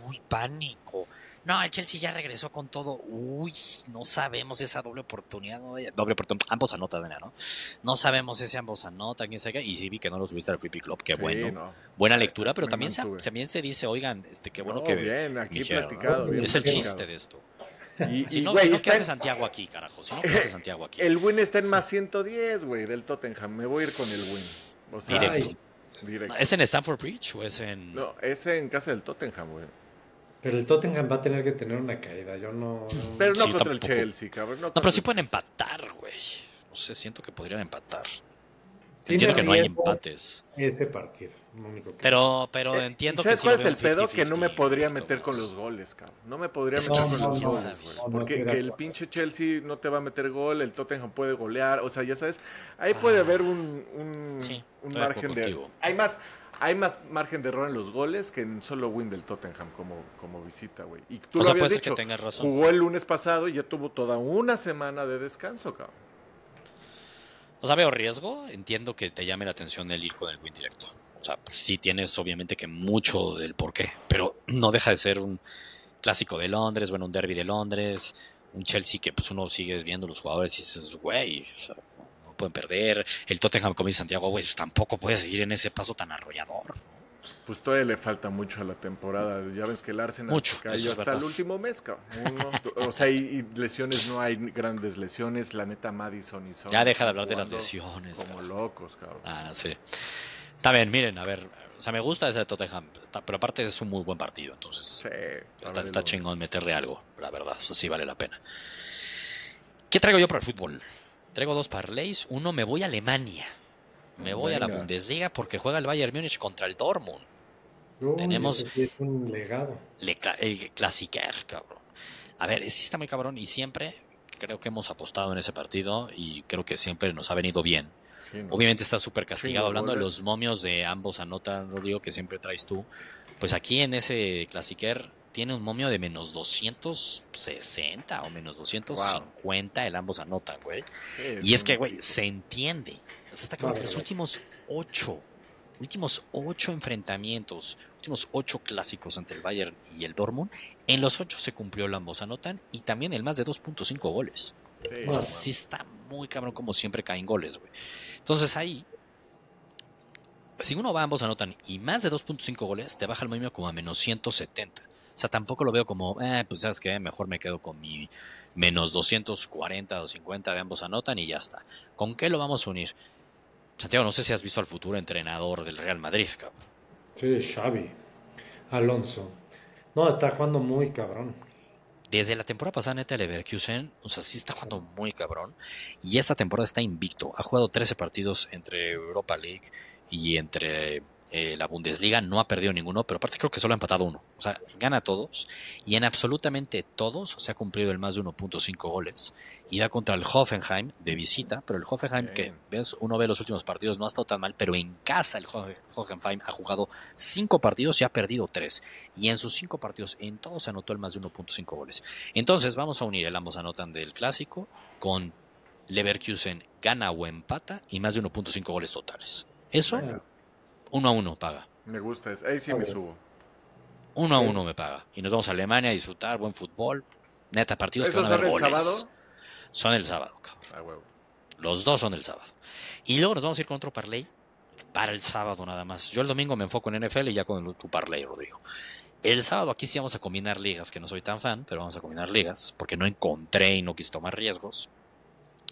uy, pánico. No, el Chelsea ya regresó con todo. Uy, no sabemos esa doble oportunidad. doble oportunidad. Ambos anotan, ¿no? No sabemos ese ambos anotan, quién sabe Y sí vi que no lo subiste al Free Club. Qué bueno. Buena lectura, pero también se, también se dice, oigan, este, qué bueno que. Bien, aquí platicado. es el chiste de esto. Y, si no, ¿qué hace Santiago aquí, carajo? Si no, ¿qué hace Santiago aquí? El win está en más 110, güey, del Tottenham. Me voy a ir con el win. O sea, Directo. Directo. ¿Es en Stanford Bridge o es en.? No, es en casa del Tottenham, güey. Pero el Tottenham va a tener que tener una caída. Yo no. Pero no contra el Chelsea, cabrón. No, pero sí pueden empatar, güey. No sé, siento que podrían empatar. Entiendo que no hay empates. Ese partido. Único Pero, pero eh, entiendo que sí. cuál es el pedo? que no me podría meter con los goles, cabrón. No me podría meter con los goles, güey. Porque el pinche Chelsea no te va a meter gol, el Tottenham puede golear. O sea, ya sabes, ahí puede haber un, un, un margen de. Hay más hay más margen de error en los goles que en solo win del Tottenham como, como visita, güey. Y tú lo habías dicho, que razón. jugó el lunes pasado y ya tuvo toda una semana de descanso, cabrón. O sea, veo riesgo, entiendo que te llame la atención el ir con el win directo. O sea, pues, sí tienes obviamente que mucho del por qué, pero no deja de ser un clásico de Londres, bueno, un derby de Londres, un Chelsea que pues uno sigue viendo los jugadores y dices, güey, o sea, pueden perder. El Tottenham, como dice Santiago, güey, pues tampoco puede seguir en ese paso tan arrollador. Pues todavía le falta mucho a la temporada. Ya ves que el Arsenal mucho, cayó hasta el último mes, cabrón. o sea, y, lesiones no hay grandes lesiones. La neta, Madison y Son. Ya deja de hablar de las lesiones. Como locos, cabrón. Ah, sí. Está bien, miren, a ver. O sea, me gusta ese de Tottenham. pero aparte es un muy buen partido. Entonces, sí, está, está chingón meterle algo, la verdad. Eso sí vale la pena. ¿Qué traigo yo para el fútbol? Traigo dos parlays. Uno, me voy a Alemania. Me voy a la Bundesliga porque juega el Bayern Múnich contra el Dortmund. Tenemos un legado. el Clasiker, cabrón. A ver, sí está muy cabrón y siempre creo que hemos apostado en ese partido y creo que siempre nos ha venido bien. Obviamente está súper castigado. Hablando de los momios de ambos anotan, Rodrigo, que siempre traes tú. Pues aquí en ese Clasiker tiene un momio de menos 260 o menos 250, el ambos anotan, güey. y es que, güey, se entiende. Hasta que los últimos ocho, últimos ocho enfrentamientos, últimos ocho clásicos ante el Bayern y el Dortmund, en los ocho se cumplió el ambos anotan y también el más de 2.5 goles. o sea, sí está muy cabrón como siempre caen goles, güey. Entonces ahí si uno va ambos anotan y más de 2.5 goles, te baja el momio como a menos 170. O sea, tampoco lo veo como, eh, pues sabes que mejor me quedo con mi menos 240 o 50 de ambos anotan y ya está. ¿Con qué lo vamos a unir? Santiago, no sé si has visto al futuro entrenador del Real Madrid, cabrón. Sí, Xavi. Alonso. No, está jugando muy cabrón. Desde la temporada pasada, neta, Leverkusen, o sea, sí está jugando muy cabrón. Y esta temporada está invicto. Ha jugado 13 partidos entre Europa League y entre eh, la Bundesliga no ha perdido ninguno, pero aparte creo que solo ha empatado uno. O sea, gana todos y en absolutamente todos se ha cumplido el más de 1.5 goles. Irá contra el Hoffenheim de visita, pero el Hoffenheim que ves, uno ve los últimos partidos no ha estado tan mal, pero en casa el Hoffenheim ha jugado 5 partidos y ha perdido 3. Y en sus 5 partidos en todos se anotó el más de 1.5 goles. Entonces vamos a unir el ambos anotan del clásico con Leverkusen gana o empata y más de 1.5 goles totales. Eso uno a uno paga. Me gusta, ahí sí me subo. Uno a uno me paga. Y nos vamos a Alemania a disfrutar buen fútbol. Neta, partidos que van a haber goles. sábado? Son el sábado, cabrón. Los dos son el sábado. Y luego nos vamos a ir con otro parlay para el sábado nada más. Yo el domingo me enfoco en NFL y ya con tu parlay, Rodrigo. El sábado aquí sí vamos a combinar ligas, que no soy tan fan, pero vamos a combinar ligas, porque no encontré y no quise tomar riesgos.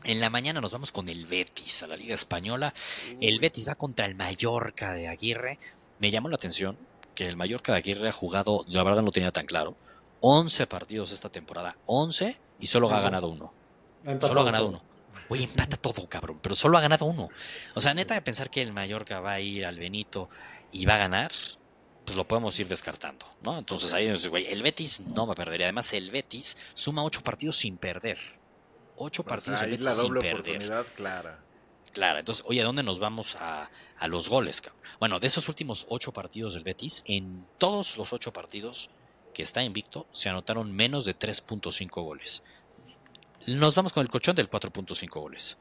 En la mañana nos vamos con el Betis a la Liga Española. El Betis va contra el Mallorca de Aguirre. Me llamó la atención que el Mallorca de Aguirre ha jugado, la verdad no lo tenía tan claro, 11 partidos esta temporada. 11 y solo ha ganado uno. Solo ha ganado uno. Oye, empata todo, cabrón, pero solo ha ganado uno. O sea, neta de pensar que el Mallorca va a ir al Benito y va a ganar, pues lo podemos ir descartando, ¿no? Entonces ahí, güey, el Betis no va a perder. Y además, el Betis suma ocho partidos sin perder. Ocho partidos el Betis sin perder. Clara. Clara. Entonces, oye, ¿a dónde nos vamos a, a los goles, cabrón? Bueno, de esos últimos ocho partidos del Betis, en todos los ocho partidos que está invicto, se anotaron menos de 3.5 goles. Nos vamos con el colchón del 4.5 goles.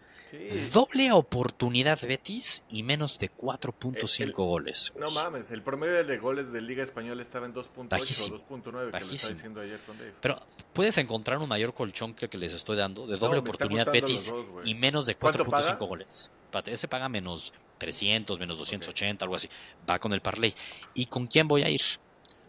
Doble oportunidad Betis y menos de 4.5 goles. No mames, el promedio de goles de Liga Española estaba en 2.8 o 2.9 que diciendo ayer con Dave. Pero puedes encontrar un mayor colchón que el que les estoy dando de doble oportunidad Betis y menos de 4.5 goles. ese paga menos 300, menos 280, algo así. Va con el parlay. ¿Y con quién voy a ir?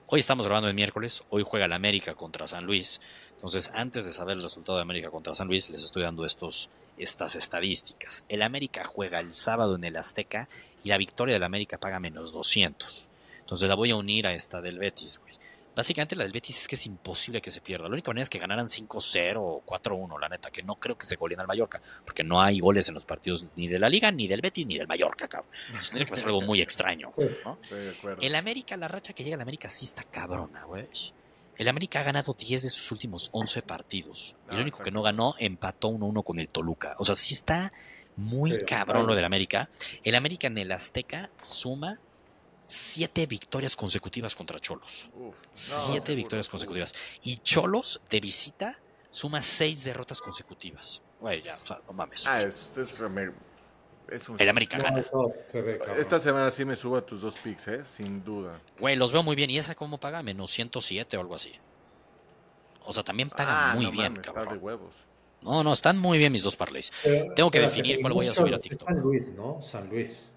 Hoy estamos grabando el miércoles, hoy juega el América contra San Luis. Entonces, antes de saber el resultado de América contra San Luis, les estoy dando estos, estas estadísticas. El América juega el sábado en el Azteca y la victoria del América paga menos 200. Entonces la voy a unir a esta del Betis, güey. Básicamente la del Betis es que es imposible que se pierda. La única manera es que ganaran 5-0 o 4-1, la neta, que no creo que se goleen al Mallorca, porque no hay goles en los partidos ni de la Liga, ni del Betis, ni del Mallorca, cabrón. Entonces tendría que pasar algo muy extraño, ¿no? El América, la racha que llega al América sí está cabrona, güey. El América ha ganado 10 de sus últimos 11 partidos. Y el único que no ganó empató 1-1 con el Toluca. O sea, sí está muy cabrón lo del América. El América en el Azteca suma 7 victorias consecutivas contra Cholos. 7 victorias consecutivas. Y Cholos de visita suma 6 derrotas consecutivas. Güey, ya, o sea, no mames. Ah, es, es, el América gana. Esta semana sí me subo a tus dos picks, ¿eh? Sin duda. Güey, los veo muy bien. ¿Y esa cómo paga? Menos 107 o algo así. O sea, también pagan ah, muy bien, cabrón. No, no, están muy bien mis dos parlays. Tengo que definir cuál voy a subir a TikTok. San Luis, ¿no? San Luis.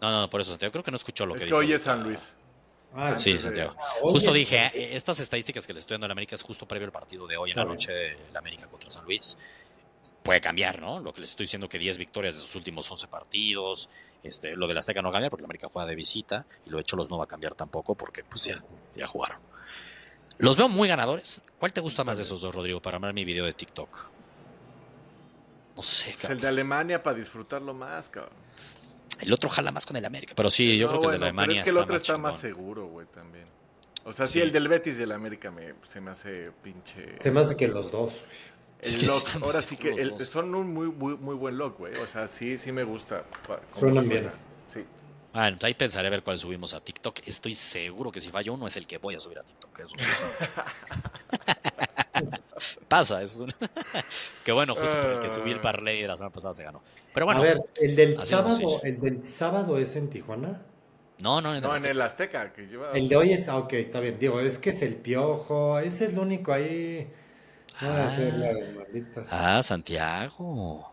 No, no, por eso, Santiago. Creo que no escuchó lo es que, dijo. Hoy es San Luis. Ah, sí, Santiago. justo dije, eh, estas estadísticas que le estoy dando a la América es justo previo al partido de hoy en la noche de la América contra San Luis puede cambiar, ¿no? Lo que les estoy diciendo que 10 victorias de sus últimos 11 partidos, este, lo de la Azteca no cambia porque la América juega de visita y lo de Cholos no va a cambiar tampoco porque pues ya, ya jugaron. Los veo muy ganadores. ¿Cuál te gusta más de esos dos, Rodrigo, para armar mi video de TikTok? No sé, cabrón. El de Alemania para disfrutarlo más, cabrón. El otro jala más con el América, pero sí, yo creo que el de Alemania pero es que el otro está más seguro, güey, también. O sea, sí. el del Betis y el América me, se me hace pinche... Se me hace que los dos ahora sí que son un muy, muy, muy buen lock, güey. O sea, sí, sí me gusta. Suenan bien. Sí. Bueno, ahí pensaré a ver cuál subimos a TikTok. Estoy seguro que si falla uno es el que voy a subir a TikTok. Eso sí es Pasa, es un... que bueno, justo por el que subí el parlay la semana pasada se ganó. Pero bueno. A ver, el del sábado, el del sábado es en Tijuana. No, no, en, no, en el Azteca. Que lleva... El de hoy es, ah, ok, está bien. Digo, es que es el piojo. Ese es el único ahí Ah, ah, Santiago.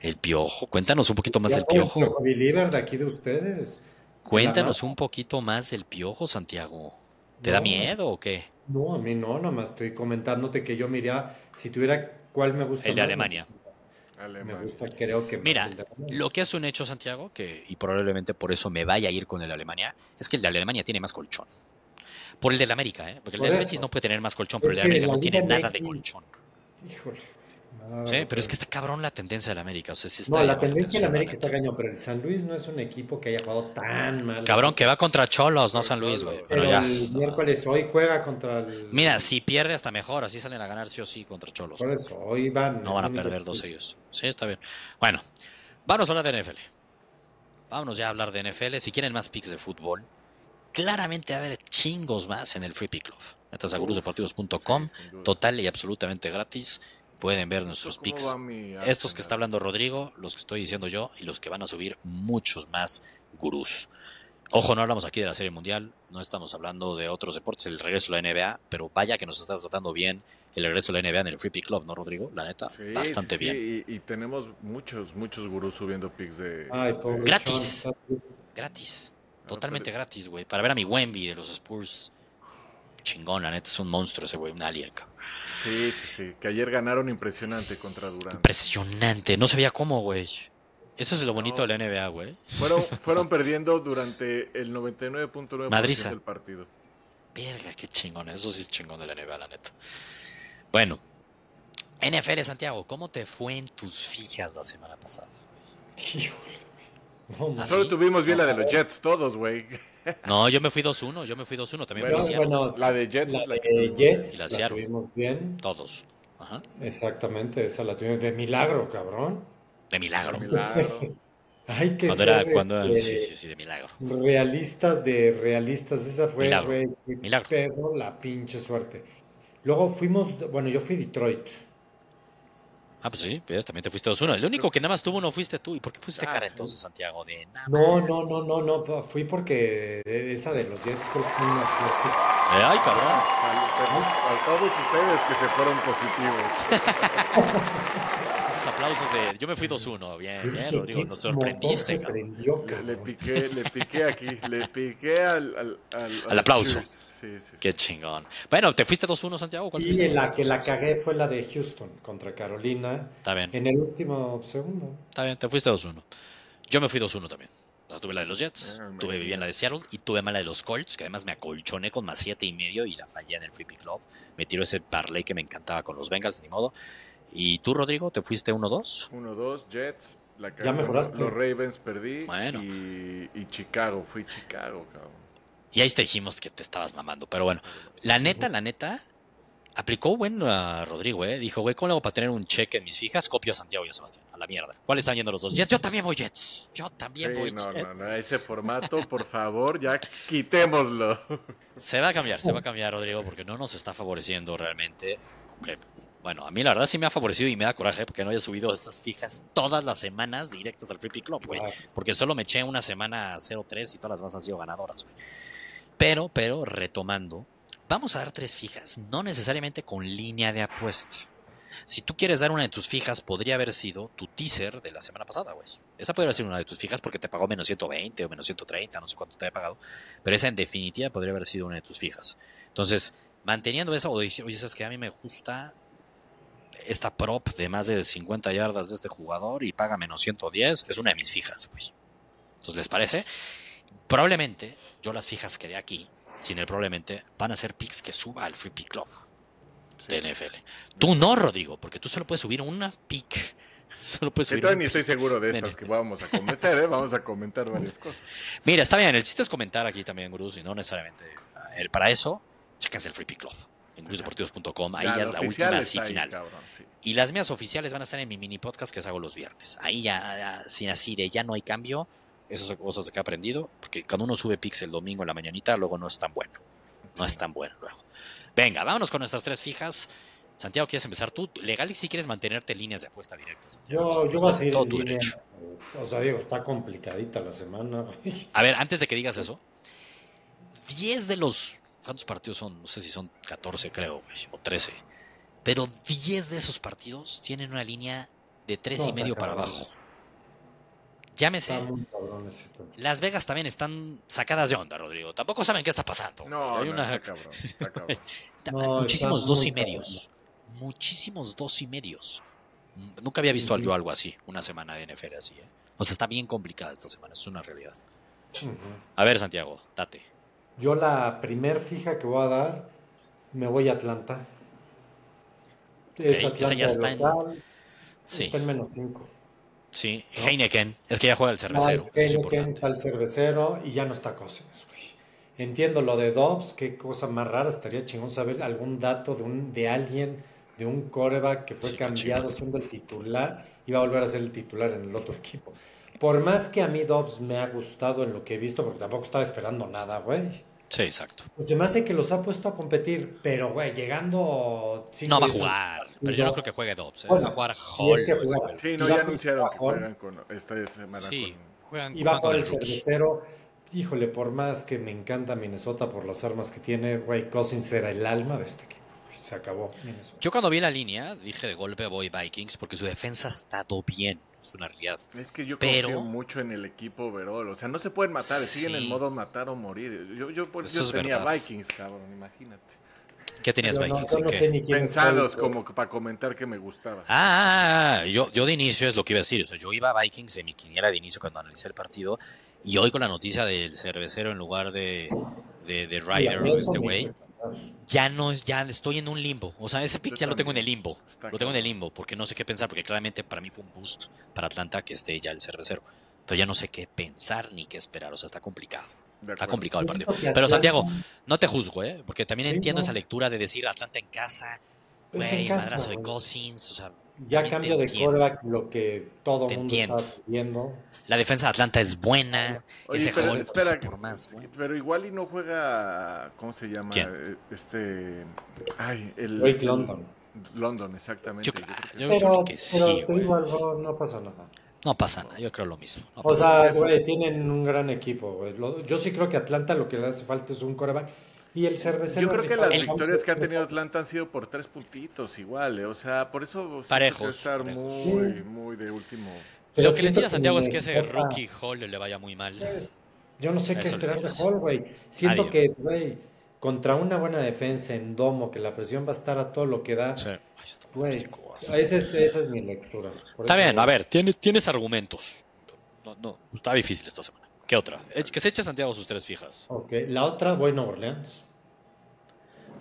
El piojo. Cuéntanos un poquito más del piojo. de aquí de ustedes. Cuéntanos un poquito más del piojo, Santiago. ¿Te da miedo o qué? No, a mí no, nada más estoy comentándote que yo mira, si tuviera cuál me gusta. El de Alemania. Me gusta, creo que Mira, lo que hace un hecho, Santiago, que y probablemente por eso me vaya a ir con el de Alemania, es que el de Alemania tiene más colchón. Por el del América, ¿eh? Porque el del Betis no puede tener más colchón, pero el del América no tiene nada de colchón. Híjole. sí, pero es que está cabrón la tendencia del América. O sea, está no, la tendencia del América está cañón, pero el San Luis no es un equipo que haya jugado tan mal. Cabrón, que va contra Cholos, no San Luis, güey. Pero, ya. el miércoles hoy juega contra el. Mira, si pierde hasta mejor, así salen a ganar sí o sí contra Cholos. Por eso, hoy van. No van a perder dos ellos. Sí, está bien. Bueno, vamos a hablar de NFL. Vámonos ya a hablar de NFL. Si quieren más picks de fútbol, claramente va a haber chingos más en el Free Pick Club. Metas a gurusdeportivos.com, total y absolutamente gratis. Pueden ver nuestros picks. Estos que está hablando Rodrigo, los que estoy diciendo yo y los que van a subir muchos más gurús. Ojo, no hablamos aquí de la Serie Mundial, no estamos hablando de otros deportes, el regreso a la NBA, pero vaya que nos está tratando bien el regreso a la NBA en el Free Pick Club, ¿no, Rodrigo? La neta, bastante bien. Y, tenemos muchos, muchos gurús subiendo picks de... gratis. Gratis. Totalmente gratis, güey. Para ver a mi Wemby de los Spurs. chingón, la neta, es un monstruo ese güey, un alien, cabrón. Sí, sí, sí. Que ayer ganaron impresionante contra Durán. Impresionante. No se veía cómo, güey. Eso es lo bonito de la NBA, güey. Fueron, fueron perdiendo durante el 99.9% del partido. Verga, qué chingón. Eso sí es chingón de la NBA, la neta. Bueno, NFL Santiago, ¿cómo te fue en tus fijas la semana pasada? ¿Ah, Solo tuvimos bien la de los Jets, todos, güey. No, yo me fui 2-1, yo me fui 2-1, también fui bueno, la de Jets, la, de Jets, y la, la tuvimos bien. Todos. Ajá. Exactamente, esa la tuvimos de milagro, cabrón. De milagro. De milagro. Hay que cuando era, cuando, este, sí, sí, sí, de milagro. Realistas de realistas, esa fue, milagro. güey, milagro. Pedro, la pinche suerte. Luego fuimos, bueno, yo fui Detroit. Ah, pues sí, pues también te fuiste dos uno. El único que nada más tuvo no fuiste tú. ¿Y por qué pusiste cara entonces, Santiago? De nada no, no, no, no, no, fui porque esa de los Jets creo que fue una suerte. Eh, ay, cabrón. A, todos ustedes que se fueron positivos. Esos aplausos de. Yo me fui 2-1. Bien, bien, Rodrigo. Nos sorprendiste, cabrón. Le, le, piqué, le piqué aquí. Le piqué al. Al, al, al aplauso. Sí, sí, Qué chingón. Bueno, ¿te fuiste 2-1, Santiago? ¿Cuál y la que la cagué fue la de Houston contra Carolina. Está bien. En el último segundo. Está bien, te fuiste 2-1. Yo me fui 2-1 también. tuve la de los Jets, ah, tuve bien la de Seattle y tuve mala de los Colts, que además me acolchoné con más 7 y medio y la fallé en el Free Pick Club. Me tiró ese parlay que me encantaba con los Bengals, ni modo. ¿Y tú, Rodrigo, te fuiste 1-2? 1-2, Jets. La ya mejoraste. Los Ravens perdí. Bueno. Y, y Chicago, fui Chicago, cabrón. Y ahí te dijimos que te estabas mamando. Pero bueno, la neta, la neta, aplicó bueno a Rodrigo, ¿eh? Dijo, güey, ¿cómo le hago para tener un cheque en mis fijas? Copio a Santiago y a Sebastián. A la mierda. ¿Cuáles están yendo los dos? Jets. Yo también voy Jets. Yo también voy no, Jets. No, no, ese formato, por favor, ya quitémoslo. Se va a cambiar, se va a cambiar, Rodrigo, porque no nos está favoreciendo realmente. Okay. Bueno, a mí la verdad sí me ha favorecido y me da coraje porque no haya subido estas fijas todas las semanas directas al Free Club, güey. Porque solo me eché una semana 0-3 y todas las demás han sido ganadoras, güey. Pero, pero, retomando, vamos a dar tres fijas, no necesariamente con línea de apuesta. Si tú quieres dar una de tus fijas, podría haber sido tu teaser de la semana pasada, güey. Esa podría ser una de tus fijas porque te pagó menos 120 o menos 130, no sé cuánto te haya pagado. Pero esa en definitiva podría haber sido una de tus fijas. Entonces, manteniendo eso, o decir, oye, es que a mí me gusta esta prop de más de 50 yardas de este jugador y paga menos 110, es una de mis fijas, güey. Entonces, ¿les parece? Probablemente, yo las fijas que de aquí, sin el probablemente, van a ser picks que suba al Free Pick Club de NFL. Tú no, Rodrigo, porque tú solo puedes subir una pick. Solo puedes subir Entonces, ni estoy seguro de estas que vamos a comentar, ¿eh? Vamos a comentar varias cosas. Mira, está bien, el chiste es comentar aquí también, Gurús, y no necesariamente. El, para eso, chéquense el Free Pick Club en cruzdeportivos.com. Ahí ya, es la última, así final. Y las mías oficiales van a estar en mi mini podcast que os hago los viernes. Ahí ya, sin así de ya no hay cambio, esas son cosas que he aprendido, porque cuando uno sube pixel domingo en la mañanita, luego no es tan bueno. No es tan bueno luego. Venga, vámonos con nuestras tres fijas. Santiago, ¿quieres empezar tú? Legal y si quieres mantenerte líneas de apuesta directas. Yo, yo voy a seguir todo tu derecho. O sea, digo, está complicadita la semana. A ver, antes de que digas eso, 10 de los... ¿Cuántos partidos son? No sé si son 14, creo, o 13. Pero 10 de esos partidos tienen una línea de 3 y medio para abajo. Llámese. Las Vegas también están sacadas de onda, Rodrigo. Tampoco saben qué está pasando. No, Hay una... Muchísimos dos y medios. Muchísimos dos y medios. Nunca había visto yo algo así, una semana de NFL así. ¿eh? O sea, está bien complicada esta semana, es una realidad. A ver, Santiago, date. Yo la primer fija que voy a dar, me voy a Atlanta. es Atlanta ya está en... Sí. Está en menos 5. Sí, Heineken, es que ya juega el cervecero. Heineken está el cervecero y ya no está Cousins. Entiendo lo de Dobbs, qué cosa más rara, estaría chingón saber algún dato de, un, de alguien, de un coreback que fue cambiado siendo el titular y va a volver a ser el titular en el otro equipo. Por más que a mí Dobbs me ha gustado en lo que he visto, porque tampoco estaba esperando nada, güey. Sí, exacto. Pues se me hace que los ha puesto a competir, pero, güey, llegando... No va a jugar, pero yo no creo que juegue Dobbs. ¿eh? va a jugar Hall. sí, no, ya anunciaron que juegan con esta semana. Sí, juegan, y va por el cervecero. Híjole, por más que me encanta Minnesota por las armas que tiene, güey, Cousins era el alma de este equipo. Se acabó Yo cuando vi la línea dije de golpe voy Vikings porque su defensa ha estado bien. Es una realidad. Es que yo confío mucho en el equipo overall, o sea, no se pueden matar, siguen en modo matar o morir. Yo, yo por eso tenía Vikings, cabrón, imagínate. ¿Qué tenías Vikings? Pensados como para comentar que me gustaba. Ah, ah, ah, yo, yo de inicio es lo que iba a decir. O sea, yo iba a Vikings en mi quiniela de inicio cuando analicé el partido. Y hoy con la noticia del cervecero en lugar de, de, de Ryder, este güey, ya no ya estoy en un limbo. O sea, ese pick ya lo tengo en el limbo. Lo tengo en el limbo porque no sé qué pensar. Porque claramente para mí fue un boost para Atlanta que esté ya el cervecero. Pero ya no sé qué pensar ni qué esperar. O sea, está complicado. Está complicado el partido. Pero Santiago, no te juzgo, ¿eh? Porque también entiendo esa lectura de decir Atlanta en casa, güey, madrazo de Cousins, o sea. Ya cambio de quarterback lo que todo el mundo está viendo. La defensa de Atlanta es buena. ese pero, espera, por más, pero igual y no juega, ¿cómo se llama? ¿Quién? Este, ay, el, London. London, exactamente. Yo, yo, pero, creo que sí, pero igual no, no pasa nada. No pasa nada, yo creo lo mismo. o sea, güey, tienen un gran equipo, güey. Yo sí creo que Atlanta lo que le hace falta es un coreback. Y el cervecero. Yo creo que las victorias que ha tenido Atlanta han sido por tres puntitos igual, eh. o sea, por eso parejos, estar muy, muy de último. lo que le tira a Santiago es que ese rookie Hall le vaya muy mal. Yo no sé qué esperar de Hall, güey. Siento que, güey, contra una buena defensa en domo, que la presión va a estar a todo lo que da. Sí. Güey, esa es, esa es mi lectura. está bien, a ver, tienes, tienes argumentos. No, no, está difícil esta semana. ¿Qué otra? Que se eche Santiago sus tres fijas. Ok, la otra, voy a Nueva Orleans.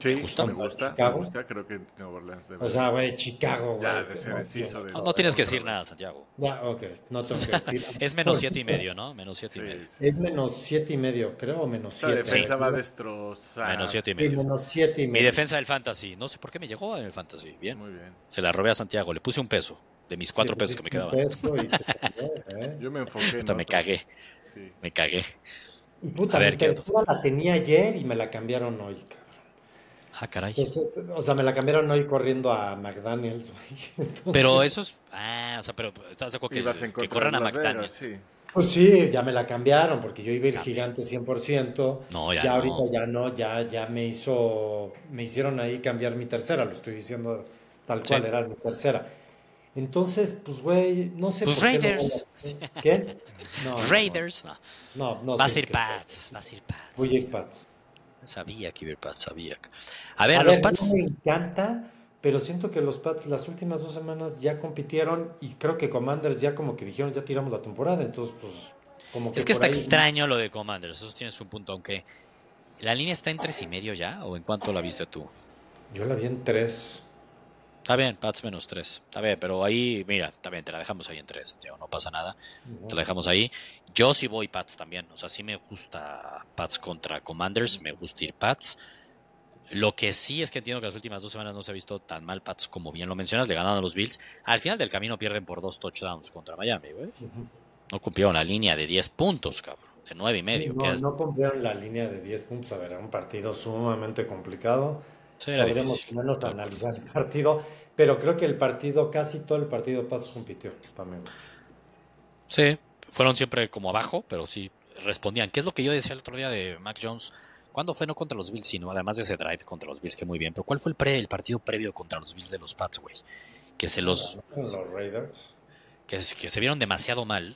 Sí, me gusta, me gusta, me gusta, creo que Nueva Orleans debe O sea, güey, Chicago, güey. Ya, de ser no, no, tienes que decir nada, Santiago. Ya, ok, no tengo que decir. es menos siete y medio, ¿no? Menos siete y medio. Es menos siete y medio, creo, o menos siete. La defensa va a destrozar. Menos siete y medio. menos siete y medio. Mi defensa del fantasy, no sé por qué me llegó en el fantasy, bien. Muy bien. Se la robé a Santiago, le puse un peso de mis cuatro pesos que me quedaban. ¿eh? Yo me enfoqué. Hasta me cagué. Sí. Me cagué. Y puta, a ver, mi tercera la tenía ayer y me la cambiaron hoy, cabrón. Ah, caray. o sea, me la cambiaron hoy corriendo a McDaniels, Pero eso es. Ah, o sea, pero ¿estás de acuerdo que, que corran a McDaniels? sí. Pues sí, ya me la cambiaron porque yo iba a ir gigante 100%. No, ya, ya ahorita ya no, ya, ya me hizo, me hicieron ahí cambiar mi tercera, lo estoy diciendo tal cual, era mi tercera. Entonces, pues, güey, no sé pues por Raiders. Qué, ¿Qué? No, Raiders, no. No, no. Vas a ir Pats, vas a ir Pats. Voy a ir Pats. Sabía que iba a ir Pats, sabía. A ver, los Pats. me encanta, pero siento que los Pats las últimas dos semanas ya compitieron y creo que Commanders ya como que dijeron ya tiramos la temporada, entonces, pues. Como que es que está extraño lo de Commanders, eso tienes un punto, aunque. ¿La línea está en tres y medio ya? ¿O en cuánto la viste tú? Yo la vi en tres. Está bien, Pats menos 3. Está bien, pero ahí, mira, está bien, te la dejamos ahí en 3, Santiago, no pasa nada. Te la dejamos ahí. Yo sí voy Pats también, o sea, sí me gusta Pats contra Commanders, me gusta ir Pats. Lo que sí es que entiendo que las últimas dos semanas no se ha visto tan mal Pats como bien lo mencionas, le ganaron a los Bills. Al final del camino pierden por dos touchdowns contra Miami, güey. No cumplieron la línea de 10 puntos, cabrón, de 9 y medio. no, no cumplieron la línea de 10 puntos, a ver, era un partido sumamente complicado Sí, era analizar el partido, pero creo que el partido, casi todo el partido Paz compitió para mí. Sí, fueron siempre como abajo, pero sí respondían. ¿Qué es lo que yo decía el otro día de Mac Jones? ¿Cuándo fue no contra los Bills, sino además de ese drive contra los Bills que muy bien? Pero ¿cuál fue el pre, el partido previo contra los Bills de los Pats, güey? Que se los, los Raiders. Que, que se vieron demasiado mal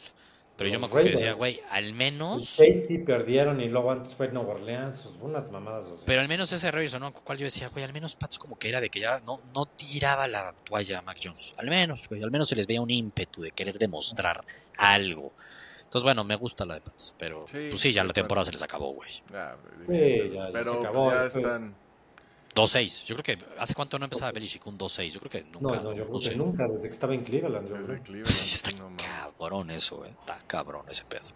pero yo me acuerdo que decía, güey, al menos. Safety perdieron y luego antes fue Nueva Orleans, pues, unas mamadas así. Pero al menos ese error ¿no? Cual yo decía, güey, al menos Pats como que era de que ya no, no tiraba la toalla a Mac Jones. Al menos, güey, al menos se les veía un ímpetu de querer demostrar algo. Entonces, bueno, me gusta la de Pats, pero pues sí, ya la temporada se les acabó, güey. sí, ya, ya se acabó. Ya están 2-6. Yo creo que. ¿Hace cuánto no empezaba Belichick un 2-6? Yo creo que nunca. No, no, yo creo que nunca, desde que estaba en Cleveland. Cleveland sí, está cabrón eso, eh. Está cabrón ese pedo.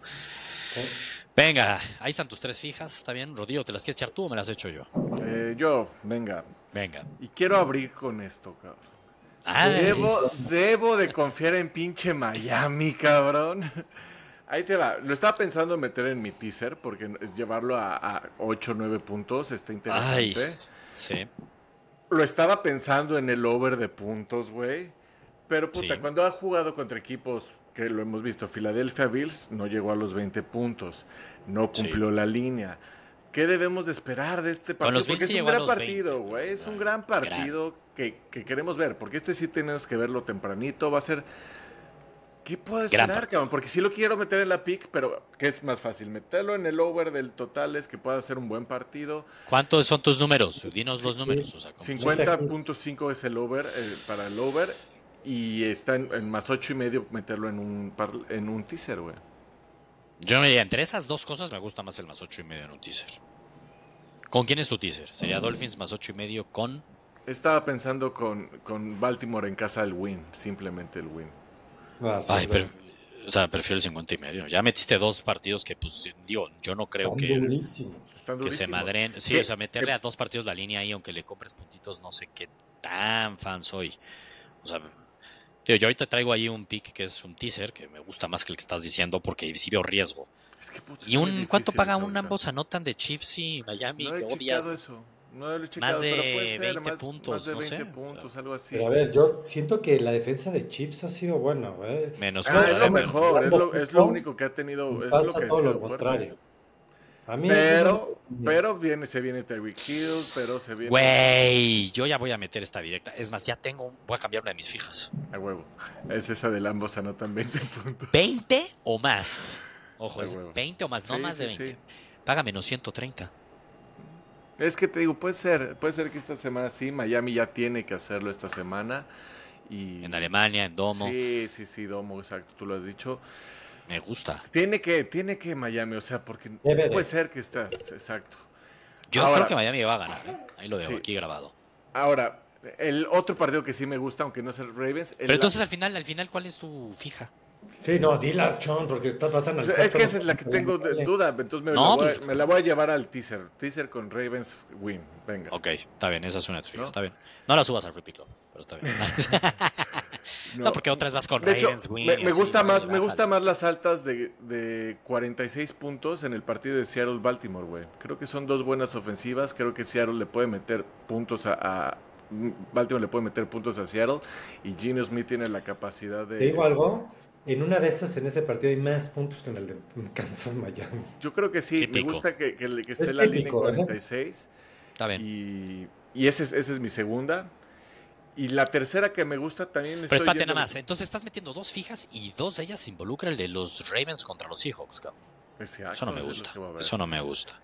Venga, ahí están tus tres fijas, ¿está bien? Rodrigo, ¿te las quieres echar tú o me las he hecho yo? Eh, yo, venga. Venga. Y quiero abrir con esto, cabrón. Debo, debo de confiar en pinche Miami, cabrón. Ahí te va. Lo estaba pensando meter en mi teaser porque llevarlo a, a 8 o 9 puntos está interesante. Ay. Sí. Lo estaba pensando en el over de puntos, güey. Pero puta, cuando ha jugado contra equipos que lo hemos visto, Philadelphia Bills no llegó a los 20 puntos, no cumplió la línea. ¿Qué debemos de esperar de este partido? porque es un gran partido, güey. Es un gran partido Que, que, queremos ver. Porque este sí tenemos que verlo tempranito. Va a ser ¿Qué puedo esperar, cabrón? Porque sí lo quiero meter en la pick, pero ¿qué es más fácil? ¿Meterlo en el over del total es que pueda ser un buen partido? ¿Cuántos son tus números? Dinos los números. 50.5 es el over, eh, para el over, y está en, más ocho y medio meterlo en un, en un teaser, güey. Yo me entre esas dos cosas me gusta más el más ocho y medio en un teaser. ¿Con quién es tu teaser? ¿Sería Dolphins más ocho y medio con...? Estaba pensando con, con Baltimore en casa el win, simplemente el win. Ah, Ay, pero, o sea, prefiero el 50 y medio. Ya metiste dos partidos que, pues, digo, yo no creo que, que se madren. Sí, o sea, meterle a dos partidos la línea ahí, aunque le compres puntitos, no sé qué tan fan soy. O sea, tío, yo ahorita traigo ahí un pick que es un teaser, que me gusta más que el que estás diciendo, porque sí veo riesgo. ¿Y un cuánto paga un ambos anotan de Chiefs y Miami? que odias? Más de 20 puntos, más de 20 puntos, algo así. Pero a ver, yo siento que la defensa de Chiefs ha sido buena, güey. Menos ah, es lo mejor, es lo, es lo, único que ha tenido. Es pasa lo que todo lo contrario. A mí pero, pero viene, se viene Terry Hill, pero se viene. Güey, yo ya voy a meter esta directa. Es más, ya tengo, voy a cambiar una de mis fijas. A huevo. Es esa del ambos anotan 20 puntos. ¿20 o más? Ojo, es 20 o más, no más de 20. Sí. Paga menos 130. Es que te digo, puede ser, puede ser que esta semana sí, Miami ya tiene que hacerlo esta semana. Y... En Alemania, en Domo. Sí, sí, sí, Domo, exacto, tú lo has dicho. Me gusta. Tiene que, tiene que Miami, o sea, porque puede ser que estás, exacto. Yo creo que Miami va a ganar, ¿eh? ahí lo dejo aquí grabado. Ahora, el otro partido que sí me gusta, aunque no es el Ravens. Pero entonces al final, al final, ¿cuál es tu fija? Sí, no, dilas, John, porque vas a analizar. Es que esa es la que tengo duda, entonces me, la voy, pues, me, la voy, a llevar al teaser. Teaser con Ravens win, venga. Ok, está bien, esa es una de tus está bien. No la subas al Free Pick pero está bien. no, porque otras vas con Ravens win. Me, gusta más, me gusta más las altas de, de 46 puntos en el partido de Seattle-Baltimore, güey. Creo que son dos buenas ofensivas, creo que Seattle le puede meter puntos a, a Baltimore le puede meter puntos a Seattle y Gino Smith tiene la capacidad de... ¿Te digo algo? En una de esas, en ese partido, hay más puntos que en el de Kansas Miami. Yo creo que sí. Me gusta que, que, esté la línea en 46. Está bien. Y, y esa, es, esa es mi segunda. Y la tercera que me gusta también. Pero espérate nada más. Entonces estás metiendo dos fijas y dos de ellas involucra el de los Ravens contra los Seahawks, cabrón. Eso no me gusta. Eso no me gusta.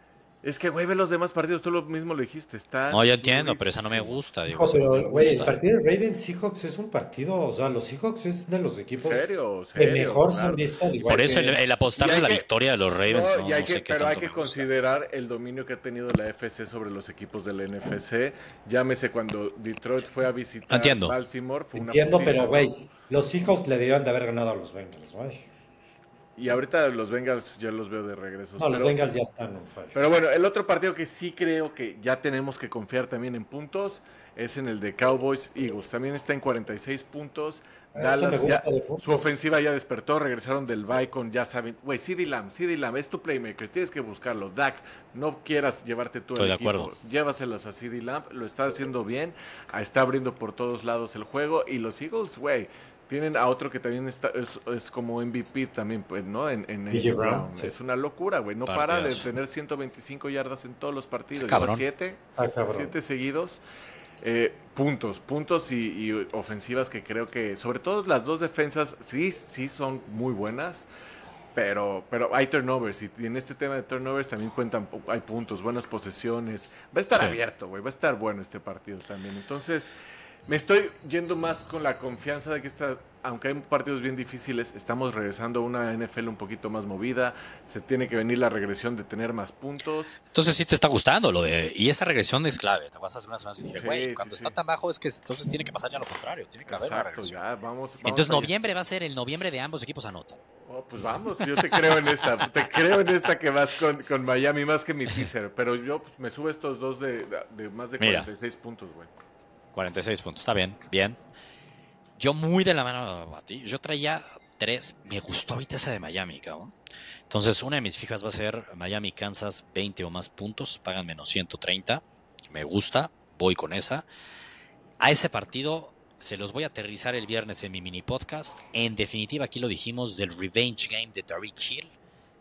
Es que, güey, ve los demás partidos, tú lo mismo lo dijiste. Está no, yo entiendo, pero esa no me gusta. Digo, pero, güey, el partido de Ravens Seahawks es un partido, o sea, los Seahawks es de los equipos ¿Serio? que mejor han visto. Por eso el, el apostarle la victoria de los Ravens, no, no, sé qué Pero hay que considerar el dominio que ha tenido la FC sobre los equipos de la NFC. Llámese cuando Detroit fue a visitar Baltimore. Fue Entiendo, pero, güey, los Seahawks le debieron de haber ganado a los Bengals, güey. Y ahorita los Bengals ya los veo de regreso. No, los Bengals ya están Pero bueno, el otro partido que sí creo que ya tenemos que confiar también en puntos es en el de Cowboys Eagles. También está en 46 puntos. Dallas ya, su ofensiva ya despertó, regresaron del bye con, ya saben, güey, CD Lamb, CD Lamb, es tu playmaker, tienes que buscarlo. Dak, no quieras llevarte tú Estoy de acuerdo. llévaselos a CD Lamb, lo está haciendo bien, está abriendo por todos lados el juego y los Eagles, güey, tienen a otro que también está, es, como MVP también, pues, ¿no? En, en Brown. Es una locura, güey. No para de tener 125 yardas en todos los partidos. Cabrón. Siete, ah, siete seguidos. Eh, puntos, puntos y, ofensivas que creo que, sobre todo las dos defensas, sí, sí son muy buenas. Pero, pero hay turnovers y en este tema de turnovers también cuentan, hay puntos, buenas posesiones. Va a estar abierto, güey. Va a estar bueno este partido también. Entonces, me estoy yendo más con la confianza de que esta, aunque hay partidos bien difíciles, estamos regresando a una NFL un poquito más movida. Se tiene que venir la regresión de tener más puntos. Entonces sí te está gustando lo de. Y esa regresión es clave. Te vas a hacer unas semanas y dije, güey, cuando está tan bajo es que entonces tiene que pasar ya lo contrario. Tiene que haber una regresión. entonces noviembre va a ser el noviembre de ambos equipos anotan. Oh, pues vamos, yo te creo en esta. te creo en esta que vas con, con Miami más que mi teaser. Pero yo pues, me subo estos dos de, de más de 46 puntos, güey. 46 puntos, está bien, bien. Yo muy de la mano a ti. Yo traía tres. Me gustó ahorita esa de Miami, cabrón. Entonces, una de mis fijas va a ser Miami, Kansas, 20 o más puntos. Pagan menos 130. Me gusta. Voy con esa. A ese partido se los voy a aterrizar el viernes en mi mini podcast. En definitiva, aquí lo dijimos del Revenge Game de Tariq Hill.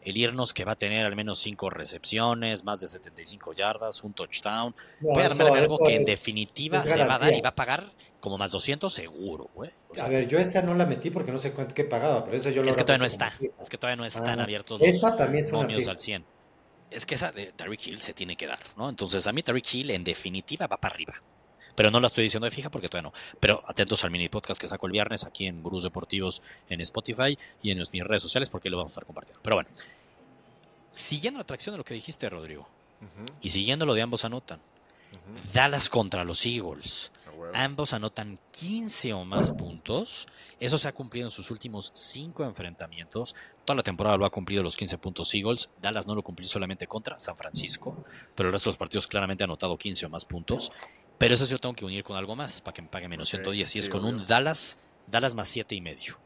El irnos que va a tener al menos 5 recepciones, más de 75 yardas, un touchdown. Voy a armar algo que en definitiva se va a dar y va a pagar como más 200 seguro, güey. a ver, yo esta no la metí porque no sé cuánto que pagaba, pero esa yo Es que todavía no está, es que todavía no están ah, abiertos los momios al 100. Es que esa de Tariq Hill se tiene que dar, ¿no? Entonces a mí Tariq Hill en definitiva va para arriba. Pero no la estoy diciendo de fija porque todavía no. Pero atentos al mini podcast que saco el viernes aquí en Gurús Deportivos en Spotify y en mis redes sociales porque lo vamos a estar compartiendo. Pero bueno, siguiendo la atracción de lo que dijiste, Rodrigo, y siguiendo lo de ambos anotan, Dallas contra los Eagles. Ambos anotan 15 o más puntos. Eso se ha cumplido en sus últimos 5 enfrentamientos. Toda la temporada lo ha cumplido los 15 puntos Eagles. Dallas no lo cumplió solamente contra San Francisco, pero el resto de los partidos claramente ha anotado 15 o más puntos. Pero eso sí yo tengo que unir con algo más para que me pague menos 110. Y es con un Dallas, Dallas más 7 y medio.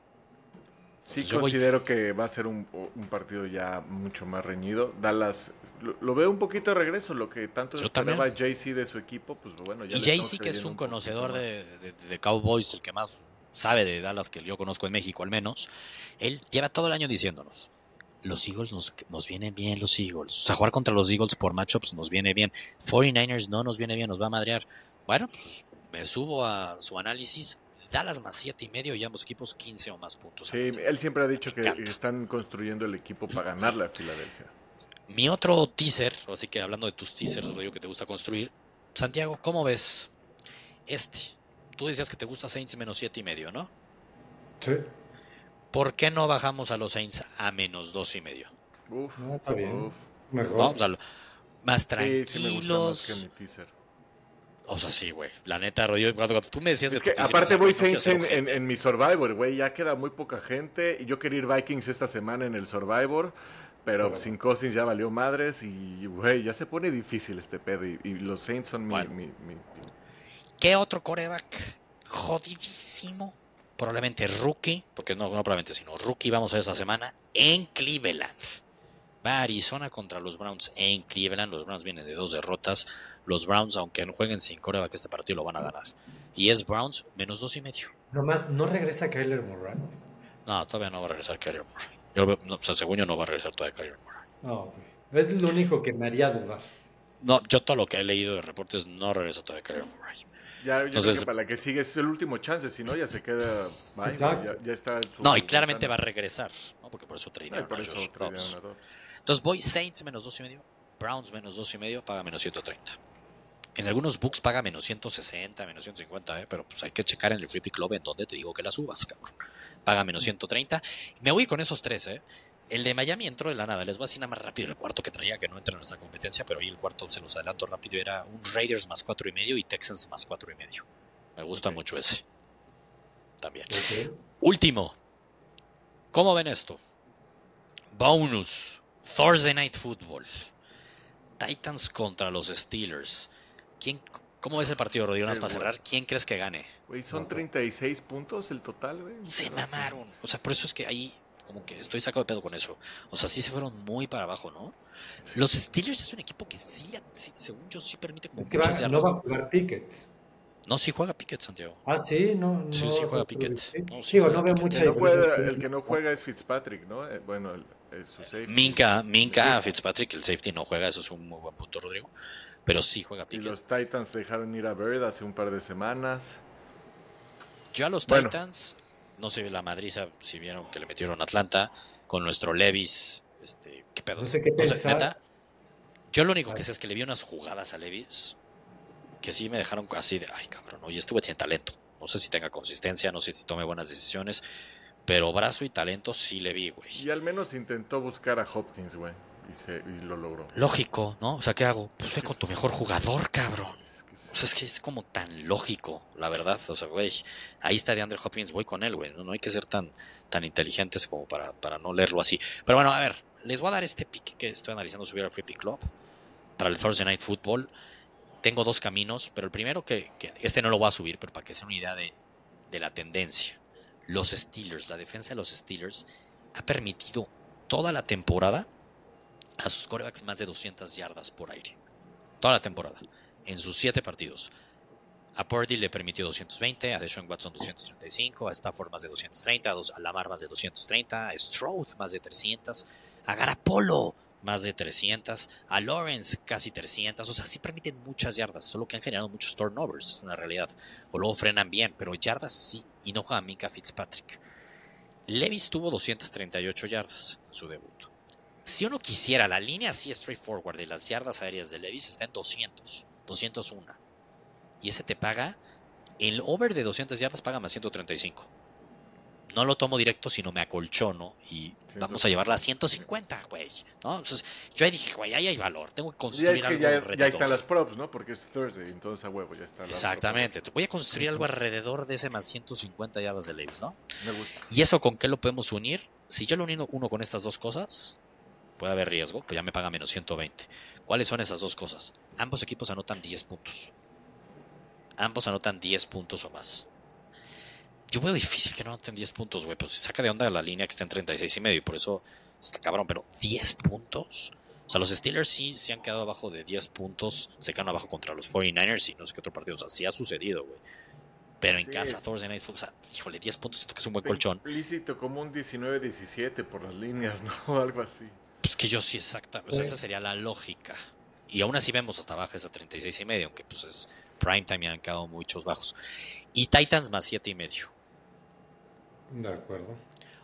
Sí, considero que va a ser un, partido ya mucho más reñido. Dallas lo, veo un poquito de regreso, lo que tanto esperaba JC de su equipo, pues bueno. Ya y JC, que es un, conocedor de, Cowboys, el que más sabe de Dallas que yo conozco en México al menos, él lleva todo el año diciéndonos, los Eagles nos, nos, vienen bien los Eagles. O sea, jugar contra los Eagles por matchups nos viene bien. 49ers no nos viene bien, nos va a madrear. Bueno, pues me subo a su análisis. Dallas más siete y medio y ambos equipos 15 o más puntos. Sí, él siempre ha dicho que están construyendo el equipo para ganarle a Filadelfia. Mi otro teaser, así que hablando de tus teasers, digo que te gusta construir. Santiago, ¿cómo ves este? Tú decías que te gusta Saints menos siete y medio, ¿no? Sí. ¿Por qué no bajamos a los Saints a menos dos y medio? Uf, ah, está bien. Mejor. Vamos a lo, más tranquilos. O sea, sí, güey. La neta, Rodrigo, cuando tú me decías... que, aparte voy Saints en, mi Survivor, güey. Ya queda muy poca gente. Y yo quería ir Vikings esta semana en el Survivor. Pero sin Cousins ya valió madres. Y, güey, ya se pone difícil este pedo. Y, los Saints son mi, ¿Qué otro coreback jodidísimo? Probablemente rookie. Porque no, no probablemente, sino rookie vamos a ver esta semana. En Cleveland. Va Arizona contra los Browns en Cleveland. Los Browns vienen de dos derrotas. Los Browns, aunque no jueguen sin coreback este partido, lo van a ganar. Y es Browns menos dos y medio. Nomás, ¿no regresa Kyler Murray? No, todavía no va a regresar Kyler Murray. o sea, según yo no va a regresar todavía Kyler Murray. No, es lo único que me haría dudar. No, yo todo lo que he leído de reportes no regresa todavía Kyler Murray. Ya, Entonces, para la que sigue es el último chance, si no ya se queda. ya, ya, está no, y claramente va a regresar, ¿no? porque por eso trajeron a Josh entonces voy Saints menos dos y medio, Browns menos dos y medio, paga menos 130. En algunos books paga menos 160, menos 150, ¿eh? pero pues hay que checar en el Free Pick Club en donde te digo que la subas, cabrón. Paga menos 130. Me voy con esos tres, ¿eh? El de Miami entró de la nada. Les voy a decir nada más rápido el cuarto que traía, que no entra en nuestra competencia, pero ahí el cuarto se los adelanto rápido. Era un Raiders más cuatro y medio y Texans más cuatro y medio. Me gusta mucho ese. También. Último. ¿Cómo ven esto? Bonus. Thursday Night Football. Titans contra los Steelers. ¿Quién, ¿Cómo ves el partido, Rodrigo? para cerrar, ¿quién crees que gane? Güey, son 36 puntos el total, güey. Se mamaron. O sea, por eso es que ahí, como que estoy sacado de pedo con eso. O sea, sí se fueron muy para abajo, ¿no? Los Steelers es un equipo que sí, según yo, sí permite como muchas No va a jugar Pickett. No, sí juega Pickett, Santiago. Ah, sí, no. Sí, sí juega Pickett. No, no veo mucha El que no juega es Fitzpatrick, ¿no? Eh, bueno, el, Minka, Minka Fitzpatrick, el safety no juega, eso es un muy buen punto, Rodrigo. Pero sí juega Pickett. Y los Titans dejaron ir a Bird hace un par de semanas. Yo a los Titans, no sé la madriza si vieron que le metieron a Atlanta con nuestro Levis. Este, ¿Qué pedo? No sé qué pensar. yo lo único que sé es que le vi unas jugadas a Levis que sí me dejaron así de, ay cabrón, oye, este güey tiene talento. No sé si tenga consistencia, no sé si tome buenas decisiones, pero brazo y talento sí le vi, güey. Y al menos intentó buscar a Hopkins, güey. Y, lo logró. Lógico, ¿no? O sea, ¿qué hago? Pues ve con tu mejor jugador, cabrón. O sea, es que es como tan lógico, la verdad. O sea, güey, ahí está de Andrew Hopkins, voy con él, güey. No, hay que ser tan, tan inteligentes como para, para no leerlo así. Pero bueno, a ver, les voy a dar este pick que estoy analizando subir al Free Pick Club para el Thursday Night Football. Tengo dos caminos, pero el primero que, que este no lo voy a subir, pero para que sea una idea de, de la tendencia los Steelers, la defensa de los Steelers, ha permitido toda la temporada a sus corebacks más de 200 yardas por aire. Toda la temporada. En sus siete partidos. A Purdy le permitió 220, a Deshaun Watson 235, a Stafford más de 230, a Lamar más de 230, a Stroud más de 300. A Garapolo, más de 300. A Lawrence, casi 300. O sea, sí permiten muchas yardas, solo que han generado muchos turnovers, es una realidad. O luego frenan bien, pero yardas sí, y no juega Minka Fitzpatrick. Levis tuvo 238 yardas en su debut. Si uno quisiera, la línea así straightforward de las yardas aéreas de Levis está en 200, 201. Y ese te paga, el over de 200 yardas paga más 135 no lo tomo directo, sino me acolchono y vamos a llevarla a 150, güey. ¿no? Entonces, yo ahí dije, güey, ahí hay valor, tengo que construir algo ya, alrededor. Ya están las props, ¿no? Porque es Thursday, entonces a huevo ya está. Exactamente, voy a construir algo alrededor de ese más 150 yardas de Levis, ¿no? Me gusta. ¿Y eso con qué lo podemos unir? Si yo lo uno uno con estas dos cosas, puede haber riesgo, pues ya me paga menos 120. ¿Cuáles son esas dos cosas? Ambos equipos anotan 10 puntos. Ambos anotan 10 puntos o más. Yo veo difícil que no anoten 10 puntos, güey. Pues se saca de onda la línea que está en 36 y medio. Y por eso está cabrón. Pero 10 puntos. O sea, los Steelers sí se han quedado abajo de 10 puntos. Se quedan abajo contra los 49ers y no sé qué otro partido. O sea, sí ha sucedido, güey. Pero en casa, Thursday Night Football, o sea, híjole, 10 puntos, siento que es un buen colchón. Lícito, como un 19-17 por las líneas, ¿no? Algo así. Pues que yo sí, exacta. O sea, esa sería la lógica. Y aún así vemos hasta bajas a 36 y medio, aunque pues es prime time y han quedado muchos bajos. Y Titans más 7 y medio. De acuerdo.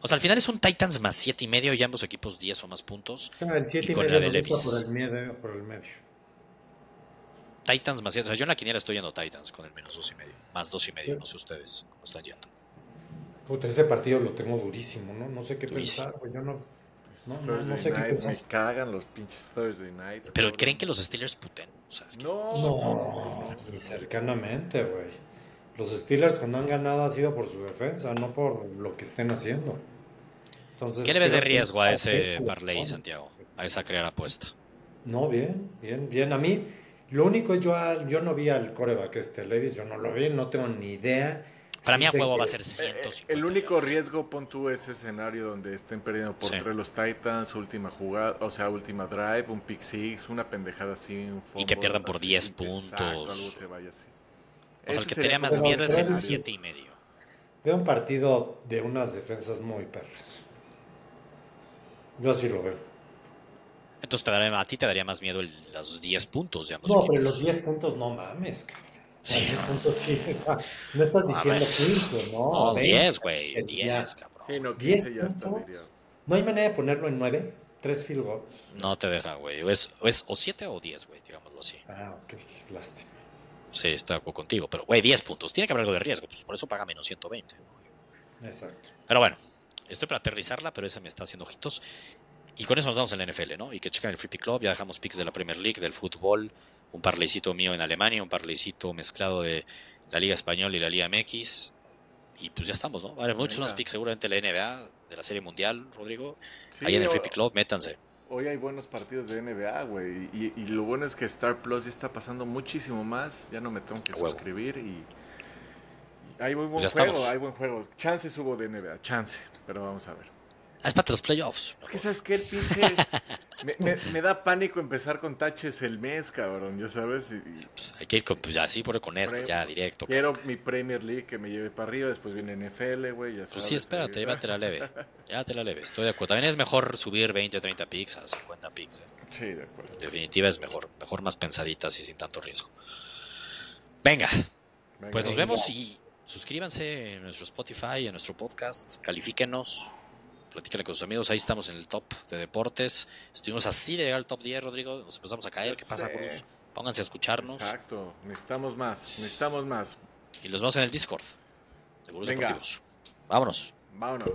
O sea, al final es un Titans más 7 y medio y ambos equipos 10 o más puntos. Ah, el 7 y, con medio la de Levis. Por el, medio, por el medio. Titans más 7. O sea, yo en la quiniela estoy yendo Titans con el menos 2 y medio. Más 2 y medio. No sé ustedes cómo están yendo. Puta, ese partido lo tengo durísimo, ¿no? No sé qué pensar, pues yo no. No, no, no, sé qué pensar. Me cagan los pinches Thursday nights. Pero ¿creen que los Steelers puten? O sea, es que no, no, ni cercanamente, güey. Los Steelers cuando han ganado ha sido por su defensa, no por lo que estén haciendo. ¿Qué le ves de riesgo a ese parlay, Santiago? A esa crear apuesta. No, bien, bien, bien. A mí, lo único, yo, yo no vi al coreback este Levis, yo no lo vi, no tengo ni idea. Para mí a juego va a ser 150. Eh, el único riesgo, pon tú ese escenario donde estén perdiendo por tres los Titans, última jugada, o sea, última drive, un pick six, una pendejada así, un Y que pierdan por 10 puntos. algo se vaya así. O sea, el que tenía más miedo es el 7 y medio. Veo un partido de unas defensas muy perros. Yo así lo veo. Entonces te daría, a ti te daría más miedo los 10 puntos, digamos. No, pero los 10 puntos no mames, cabrón. Sí. 10 puntos sí, no estás diciendo 15, ¿no? No, 10, güey, 10, cabrón. Sí, no, 15 ya está, diría. ¿No hay manera de ponerlo en 9? ¿Tres field goals? No te deja, güey. O es, o, es, o 7 o 10, güey, digámoslo así. Ah, ok, lástima. Sí, está contigo. Pero, güey, 10 puntos. Tiene que haber algo de riesgo. Pues por eso paga menos 120. Exacto. Pero bueno, estoy para aterrizarla, pero ese me está haciendo ojitos. Y con eso nos vamos en la NFL, ¿no? Y que chequen el Free Pick Club. Ya dejamos picks de la Premier League, del fútbol. Un parleycito mío en Alemania, un parleycito mezclado de la Liga Española y la Liga MX. Y pues ya estamos, ¿no? Vale, muchos más picks seguramente la NBA, de la Serie Mundial, Rodrigo. Ahí en el Free Pick Club, métanse hoy hay buenos partidos de NBA, güey. Y, lo bueno es que Star Plus ya está pasando muchísimo más. Ya no me tengo que suscribir y, hay buen, buen juego, hay buen juego. Chance hubo de NBA, chance, pero vamos a ver. Ah, es para los playoffs. Es que sabes que el pinche. me, me, da pánico empezar con taches el mes, cabrón, ya sabes. Y, pues hay que ir con, pues ya sí, por con este, ya directo. Quiero mi Premier League que me lleve para arriba, después viene NFL, güey. Pues sí, espérate, llévatela leve. Llévatela leve, estoy de acuerdo. También es mejor subir 20 o 30 picks a 50 picks. Eh. Sí, de acuerdo. En definitiva es mejor, mejor más pensaditas y sin tanto riesgo. Venga, pues nos vemos y suscríbanse en nuestro Spotify, en nuestro podcast, califíquenos platícale con sus amigos. Ahí estamos en el top de deportes. Estuvimos así de llegar al top 10, Rodrigo. Nos empezamos a caer. ¿Qué pasa, Cruz? Pónganse a escucharnos. Exacto. Necesitamos más. Necesitamos más. Y los vemos en el Discord de Deportivos. Vámonos. Vámonos.